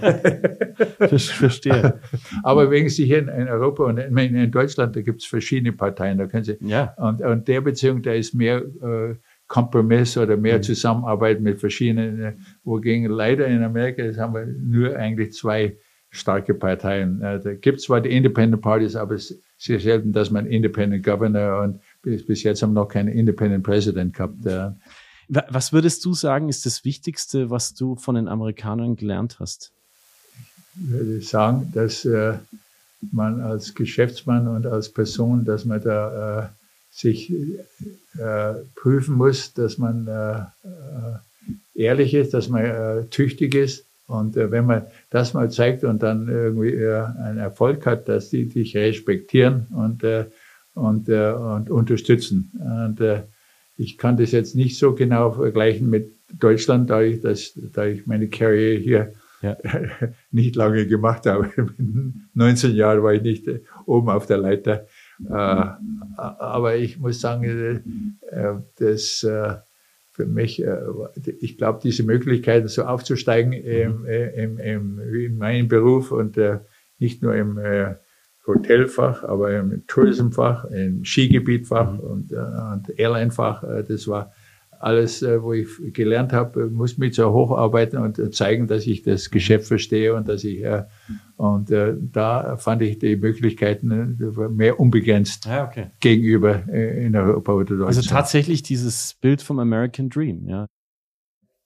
Verstehe. aber wegen sich hier in, in, Europa und in, in Deutschland, da gibt es verschiedene Parteien. Da können Sie. Ja. Und, und der Beziehung, da ist mehr äh, Kompromiss oder mehr mhm. Zusammenarbeit mit verschiedenen. Äh, wogegen leider in Amerika das haben wir nur eigentlich zwei starke Parteien. Äh, da gibt zwar die Independent Parties, aber es ist sehr selten, dass man Independent Governor und bis, bis jetzt haben wir noch keinen Independent President gehabt. Was würdest du sagen, ist das Wichtigste, was du von den Amerikanern gelernt hast? Ich würde sagen, dass äh, man als Geschäftsmann und als Person, dass man da äh, sich äh, prüfen muss, dass man äh, ehrlich ist, dass man tüchtig ist und äh, wenn man das mal zeigt und dann irgendwie äh, einen Erfolg hat, dass die dich respektieren und, äh, und, äh, und unterstützen. Und äh, ich kann das jetzt nicht so genau vergleichen mit Deutschland, da ich, das, da ich meine Karriere hier ja. nicht lange gemacht habe. Mit 19 Jahren war ich nicht äh, oben auf der Leiter. Äh, aber ich muss sagen, äh, das äh, für mich, äh, ich glaube, diese Möglichkeiten so aufzusteigen mhm. im, im, in meinem Beruf und äh, nicht nur im äh, Hotelfach, aber im Tourismfach, im Skigebietfach mhm. und, und Airlinefach, das war alles, wo ich gelernt habe, muss mich so hocharbeiten und zeigen, dass ich das Geschäft verstehe und dass ich Und äh, da fand ich die Möglichkeiten äh, mehr unbegrenzt ja, okay. gegenüber äh, in Europa oder Deutschland. Also tatsächlich dieses Bild vom American Dream, ja.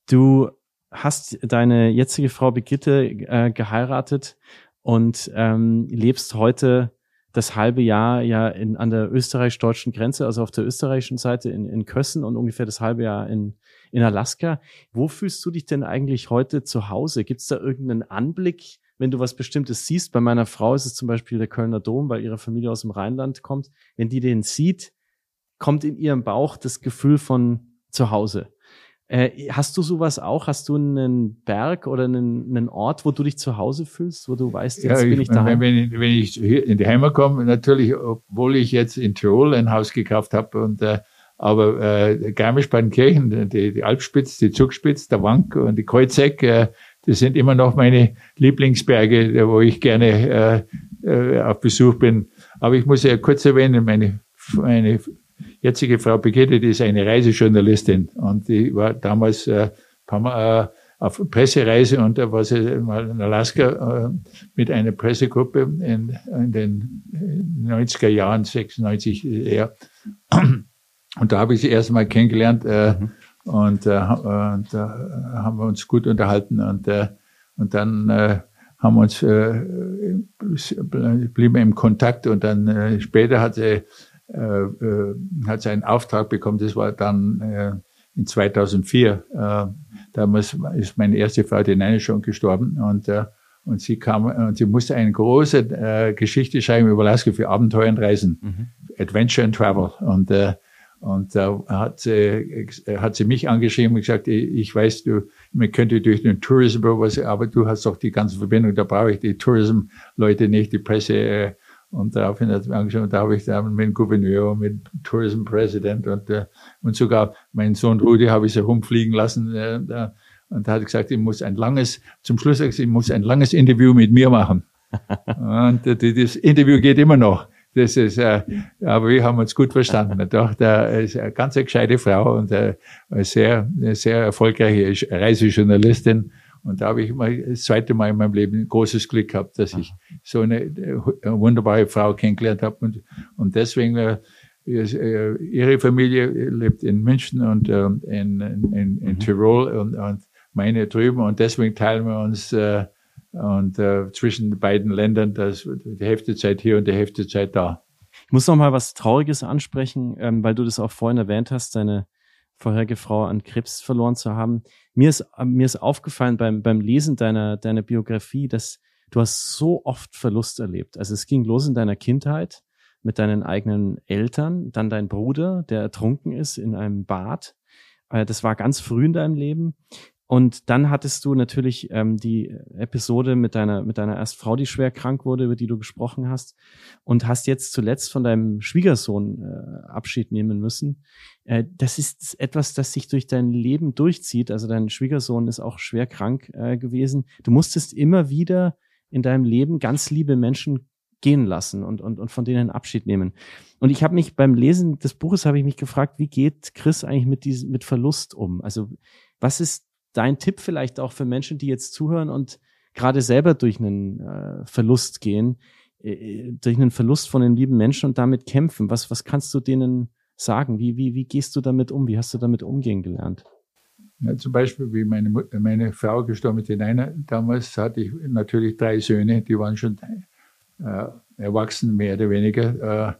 Du hast deine jetzige Frau Brigitte äh, geheiratet und ähm, lebst heute das halbe Jahr ja in, an der österreichisch-deutschen Grenze, also auf der österreichischen Seite in, in Kössen und ungefähr das halbe Jahr in, in Alaska. Wo fühlst du dich denn eigentlich heute zu Hause? Gibt es da irgendeinen Anblick, wenn du was Bestimmtes siehst? Bei meiner Frau ist es zum Beispiel der Kölner Dom, weil ihre Familie aus dem Rheinland kommt. Wenn die den sieht, kommt in ihrem Bauch das Gefühl von zu Hause. Äh, hast du sowas auch? Hast du einen Berg oder einen, einen, Ort, wo du dich zu Hause fühllst, wo du weißt, jetzt ja, ich, bin ich daheim? Wenn ich, wenn ich hier in die Heimat komme, natürlich, obwohl ich jetzt in Tirol ein Haus gekauft habe und äh, aber äh, Garmisch-Partenkirchen, die, die Alpspitz, die Zugspitz, der Wank und die Kreuzeck, äh, das sind immer noch meine Lieblingsberge, wo ich gerne äh, äh, auf Besuch bin. Aber ich muss ja kurz erwähnen, meine, meine jetzige Frau Brigitte, die ist eine Reisejournalistin und die war damals äh, äh, auf Pressereise und da war sie mal in Alaska äh, mit einer Pressegruppe in, in den 90er Jahren, 96 eher. Und da habe ich sie erst mal kennengelernt äh, mhm. Und, äh, und da haben wir uns gut unterhalten und, äh, und dann äh, haben wir uns äh, blieben im Kontakt und dann äh, später hat sie äh, äh, hat sie einen Auftrag bekommen. Das war dann äh, in 2004. Äh, damals ist meine erste Frau, die Neine, schon gestorben und äh, und sie kam und sie musste eine große äh, Geschichte schreiben über Alaska für Abenteuer und Reisen, mhm. Adventure and Travel und äh, und da hat sie, hat sie mich angeschrieben und gesagt, ich weiß, du, man könnte durch den Tourism was, aber du hast doch die ganze Verbindung, da brauche ich die Tourism-Leute nicht, die Presse. Äh, und daraufhin hat sie mich angeschaut, da habe ich dann mit dem Gouverneur, mit dem Tourism President und, äh, und sogar meinen Sohn Rudi habe ich so rumfliegen lassen. Äh, und da hat gesagt, ich muss ein langes, zum Schluss gesagt, ich muss ein langes Interview mit mir machen. und das Interview geht immer noch. Das ist, äh, aber wir haben uns gut verstanden. Doch, da ist eine ganz gescheite Frau und äh, eine sehr, eine sehr erfolgreiche Reisejournalistin. Und da habe ich mal das zweite Mal in meinem Leben großes Glück gehabt, dass ich so eine, eine wunderbare Frau kennengelernt habe. Und, und deswegen, äh, äh ihre Familie lebt in München und äh, in, in, in, in mhm. Tirol und, und meine drüben. Und deswegen teilen wir uns äh, und äh, zwischen beiden Ländern, das die Hälfte Zeit hier und die Hälfte Zeit da. Ich muss noch mal was Trauriges ansprechen, ähm, weil du das auch vorhin erwähnt hast, deine vorherige Frau an Krebs verloren zu haben. Mir ist, mir ist aufgefallen beim, beim Lesen deiner, deiner Biografie, dass du hast so oft Verlust erlebt. Also es ging los in deiner Kindheit mit deinen eigenen Eltern, dann dein Bruder, der ertrunken ist in einem Bad. Äh, das war ganz früh in deinem Leben. Und dann hattest du natürlich ähm, die Episode mit deiner mit deiner ersten Frau, die schwer krank wurde, über die du gesprochen hast, und hast jetzt zuletzt von deinem Schwiegersohn äh, Abschied nehmen müssen. Äh, das ist etwas, das sich durch dein Leben durchzieht. Also dein Schwiegersohn ist auch schwer krank äh, gewesen. Du musstest immer wieder in deinem Leben ganz liebe Menschen gehen lassen und, und, und von denen Abschied nehmen. Und ich habe mich beim Lesen des Buches habe ich mich gefragt, wie geht Chris eigentlich mit diesem mit Verlust um? Also was ist dein Tipp vielleicht auch für Menschen, die jetzt zuhören und gerade selber durch einen äh, Verlust gehen, äh, durch einen Verlust von den lieben Menschen und damit kämpfen? Was, was kannst du denen sagen? Wie, wie, wie gehst du damit um? Wie hast du damit umgehen gelernt? Ja, zum Beispiel, wie meine, meine Frau gestorben ist in einer, damals hatte ich natürlich drei Söhne, die waren schon äh, erwachsen, mehr oder weniger.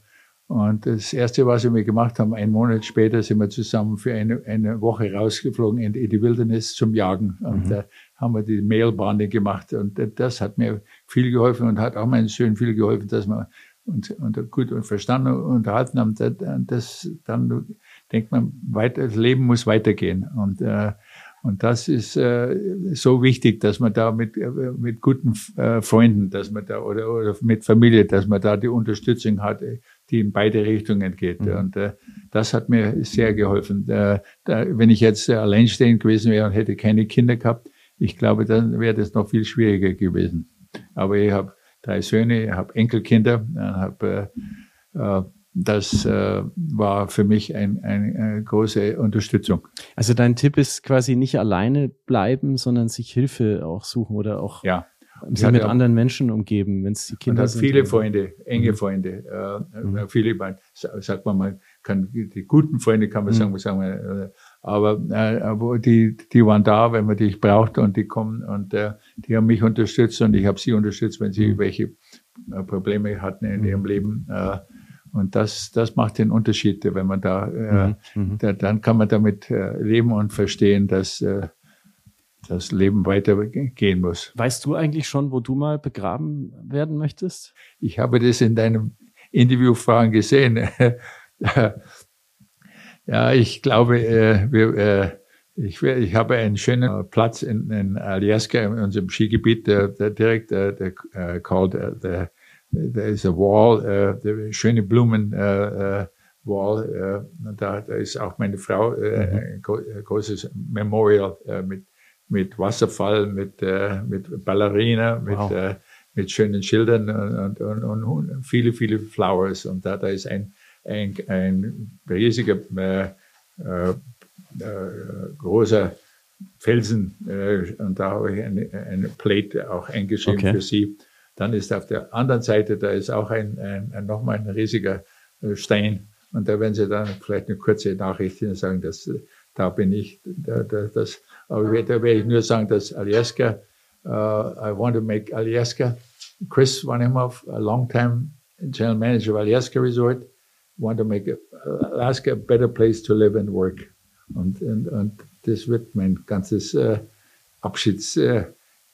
Und das Erste, was wir gemacht haben, einen Monat später sind wir zusammen für eine, eine Woche rausgeflogen in, die Wildnis zum Jagen. Und mhm. da haben wir die Mailbahn gemacht. Und das hat mir viel geholfen und hat auch meinen Söhnen viel geholfen, dass wir uns, uns gut und verstanden unterhalten haben. Das, dann denkt man, weiter, das Leben muss weitergehen. Und äh, und das ist äh, so wichtig, dass man da mit, äh, mit guten äh, Freunden, dass man da oder, oder mit Familie, dass man da die Unterstützung hat, die in beide Richtungen geht. Mhm. Und äh, das hat mir sehr geholfen. Äh, da, wenn ich jetzt äh, alleinstehend gewesen wäre und hätte keine Kinder gehabt, ich glaube, dann wäre das noch viel schwieriger gewesen. Aber ich habe drei Söhne, ich habe Enkelkinder, habe äh, äh, das äh, war für mich ein, ein, eine große Unterstützung. Also dein Tipp ist quasi nicht alleine bleiben, sondern sich Hilfe auch suchen oder auch. Ja, Sie sind mit anderen Menschen umgeben, wenn es die Kinder hat sind. viele Freunde, enge Freunde. Äh, Viele, man, sagt man mal, kann, die guten Freunde kann man sagen, sagen wir, äh, aber, äh, aber die, die waren da, wenn man dich brauchte und die kommen und äh, die haben mich unterstützt und ich habe sie unterstützt, wenn sie welche äh, Probleme hatten in ihrem Leben. Äh, und das, das macht den Unterschied, wenn man da, äh, da dann kann man damit äh, leben und verstehen, dass äh, das Leben weitergehen muss. Weißt du eigentlich schon, wo du mal begraben werden möchtest? Ich habe das in deinem Interviewfragen gesehen. ja, ich glaube, äh, wir, äh, ich, ich habe einen schönen Platz in, in Alaska, in unserem Skigebiet, der, der direkt, der, der uh, called, der, there is a wall, der schöne Blumen, Wall, da, da ist auch meine Frau, uh, ein, ein großes Memorial mit, mit Wasserfall, mit, uh, mit Ballerina, mit, Wow. uh, mit schönen Schildern und, und, und, und viele, viele Flowers. Und da, da ist ein, ein, ein riesiger, äh, äh, äh, großer Felsen äh, und da habe ich eine, eine Plate auch eingeschrieben Okay. für sie. Dann ist auf der anderen Seite, da ist auch ein, ein, ein nochmal ein riesiger äh, Stein und da werden sie dann vielleicht eine kurze Nachricht hin sagen, dass äh, da bin ich, da, da, das, aber da werde ich nur sagen, dass Alaska, uh, I want to make Alaska, Chris Vanimov, a long time general manager of Alaska Resort, want to make Alaska a better place to live and work. Und, und, und das wird mein ganzes äh, Abschieds äh,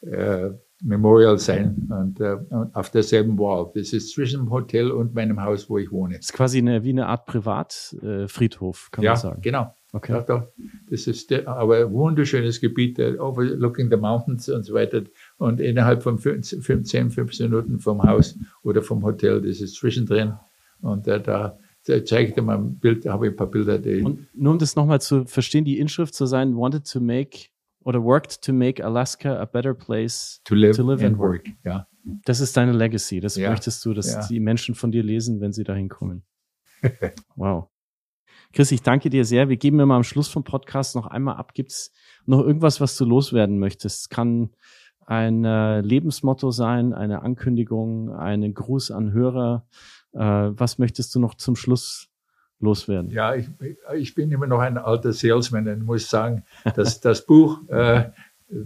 äh, Memorial sein und, äh, auf derselben Wall. Das ist zwischen dem Hotel und meinem Haus, wo ich wohne. ist quasi eine, wie eine Art Privatfriedhof, äh, kann ja, man sagen. genau. Okay. Doch, doch. Das ist der, aber ein wunderschönes Gebiet, overlooking the mountains und so weiter. Und innerhalb von 15, 15, 15 Minuten vom Haus oder vom Hotel, das ist zwischendrin. Und äh, da, da zeige ich dir mal ein Bild, da habe ich ein paar Bilder, Und nur um das nochmal zu verstehen, die Inschrift zu sein, wanted to make oder worked to make Alaska a better place to live, to live and and work. Ja. Das ist deine Legacy. Das Ja. möchtest du, dass Ja. die Menschen von dir lesen, wenn sie dahin kommen. wow. Chris, ich danke dir sehr. Wir geben mir mal am Schluss vom Podcast noch einmal ab. Gibt's noch irgendwas, was du loswerden möchtest? Es kann ein äh, Lebensmotto sein, eine Ankündigung, einen Gruß an Hörer. Äh, was möchtest du noch zum Schluss loswerden? Ja, ich, ich bin immer noch ein alter Salesman und muss sagen, dass das Buch äh,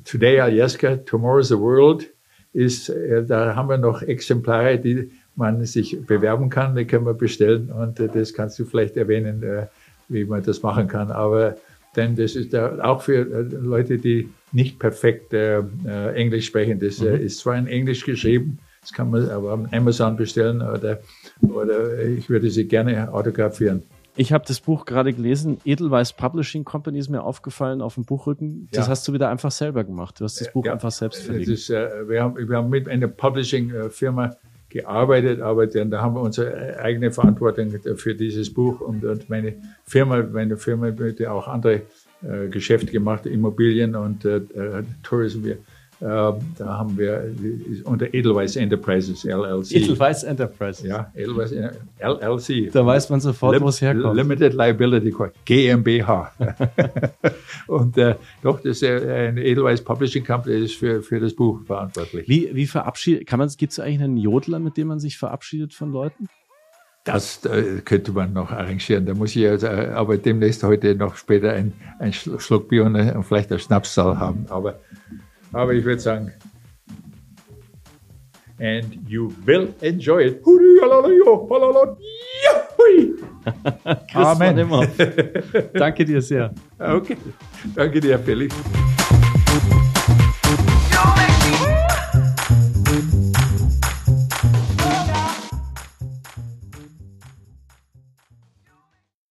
Today Alaska, Tomorrow the World ist, äh, da haben wir noch Exemplare, die man sich bewerben kann, die können wir bestellen und äh, das kannst du vielleicht erwähnen, äh, wie man das machen kann. Aber denn das ist da auch für äh, Leute, die nicht perfekt äh, äh, Englisch sprechen. Das äh, ist zwar in Englisch geschrieben, das kann man aber am Amazon bestellen oder, oder ich würde sie gerne autografieren. Ich habe das Buch gerade gelesen. Edelweiss Publishing Company ist mir aufgefallen auf dem Buchrücken. Das Ja. hast du wieder einfach selber gemacht. Du hast das Buch Ja, einfach selbst verlegt. ist, äh, wir, haben, wir haben mit einer Publishing-Firma gearbeitet, aber dann da haben wir unsere eigene Verantwortung für dieses Buch und, und meine Firma, meine Firma hat auch andere äh, Geschäfte gemacht, Immobilien und äh, äh, Tourism. Wir, äh, da haben wir äh, unter Edelweiss Enterprises LLC. Edelweiss Enterprise. Ja, Edelweiss äh, LLC. Da weiß man sofort, Lim- wo es herkommt. Limited Liability GmbH. und äh, doch, das ist äh, eine Edelweiss Publishing Company ist für, für das Buch verantwortlich. Wie, wie verabschiedet, kann man, gibt es eigentlich einen Jodler, mit dem man sich verabschiedet von Leuten? Das könnte man noch arrangieren. Da muss ich also, aber demnächst heute noch später ein, ein Schlu- Schluck Bier und, vielleicht ein Schnapszahl haben. Aber, aber ich würde sagen, and you will enjoy it. Amen. Danke dir sehr. Okay, danke dir, Felix.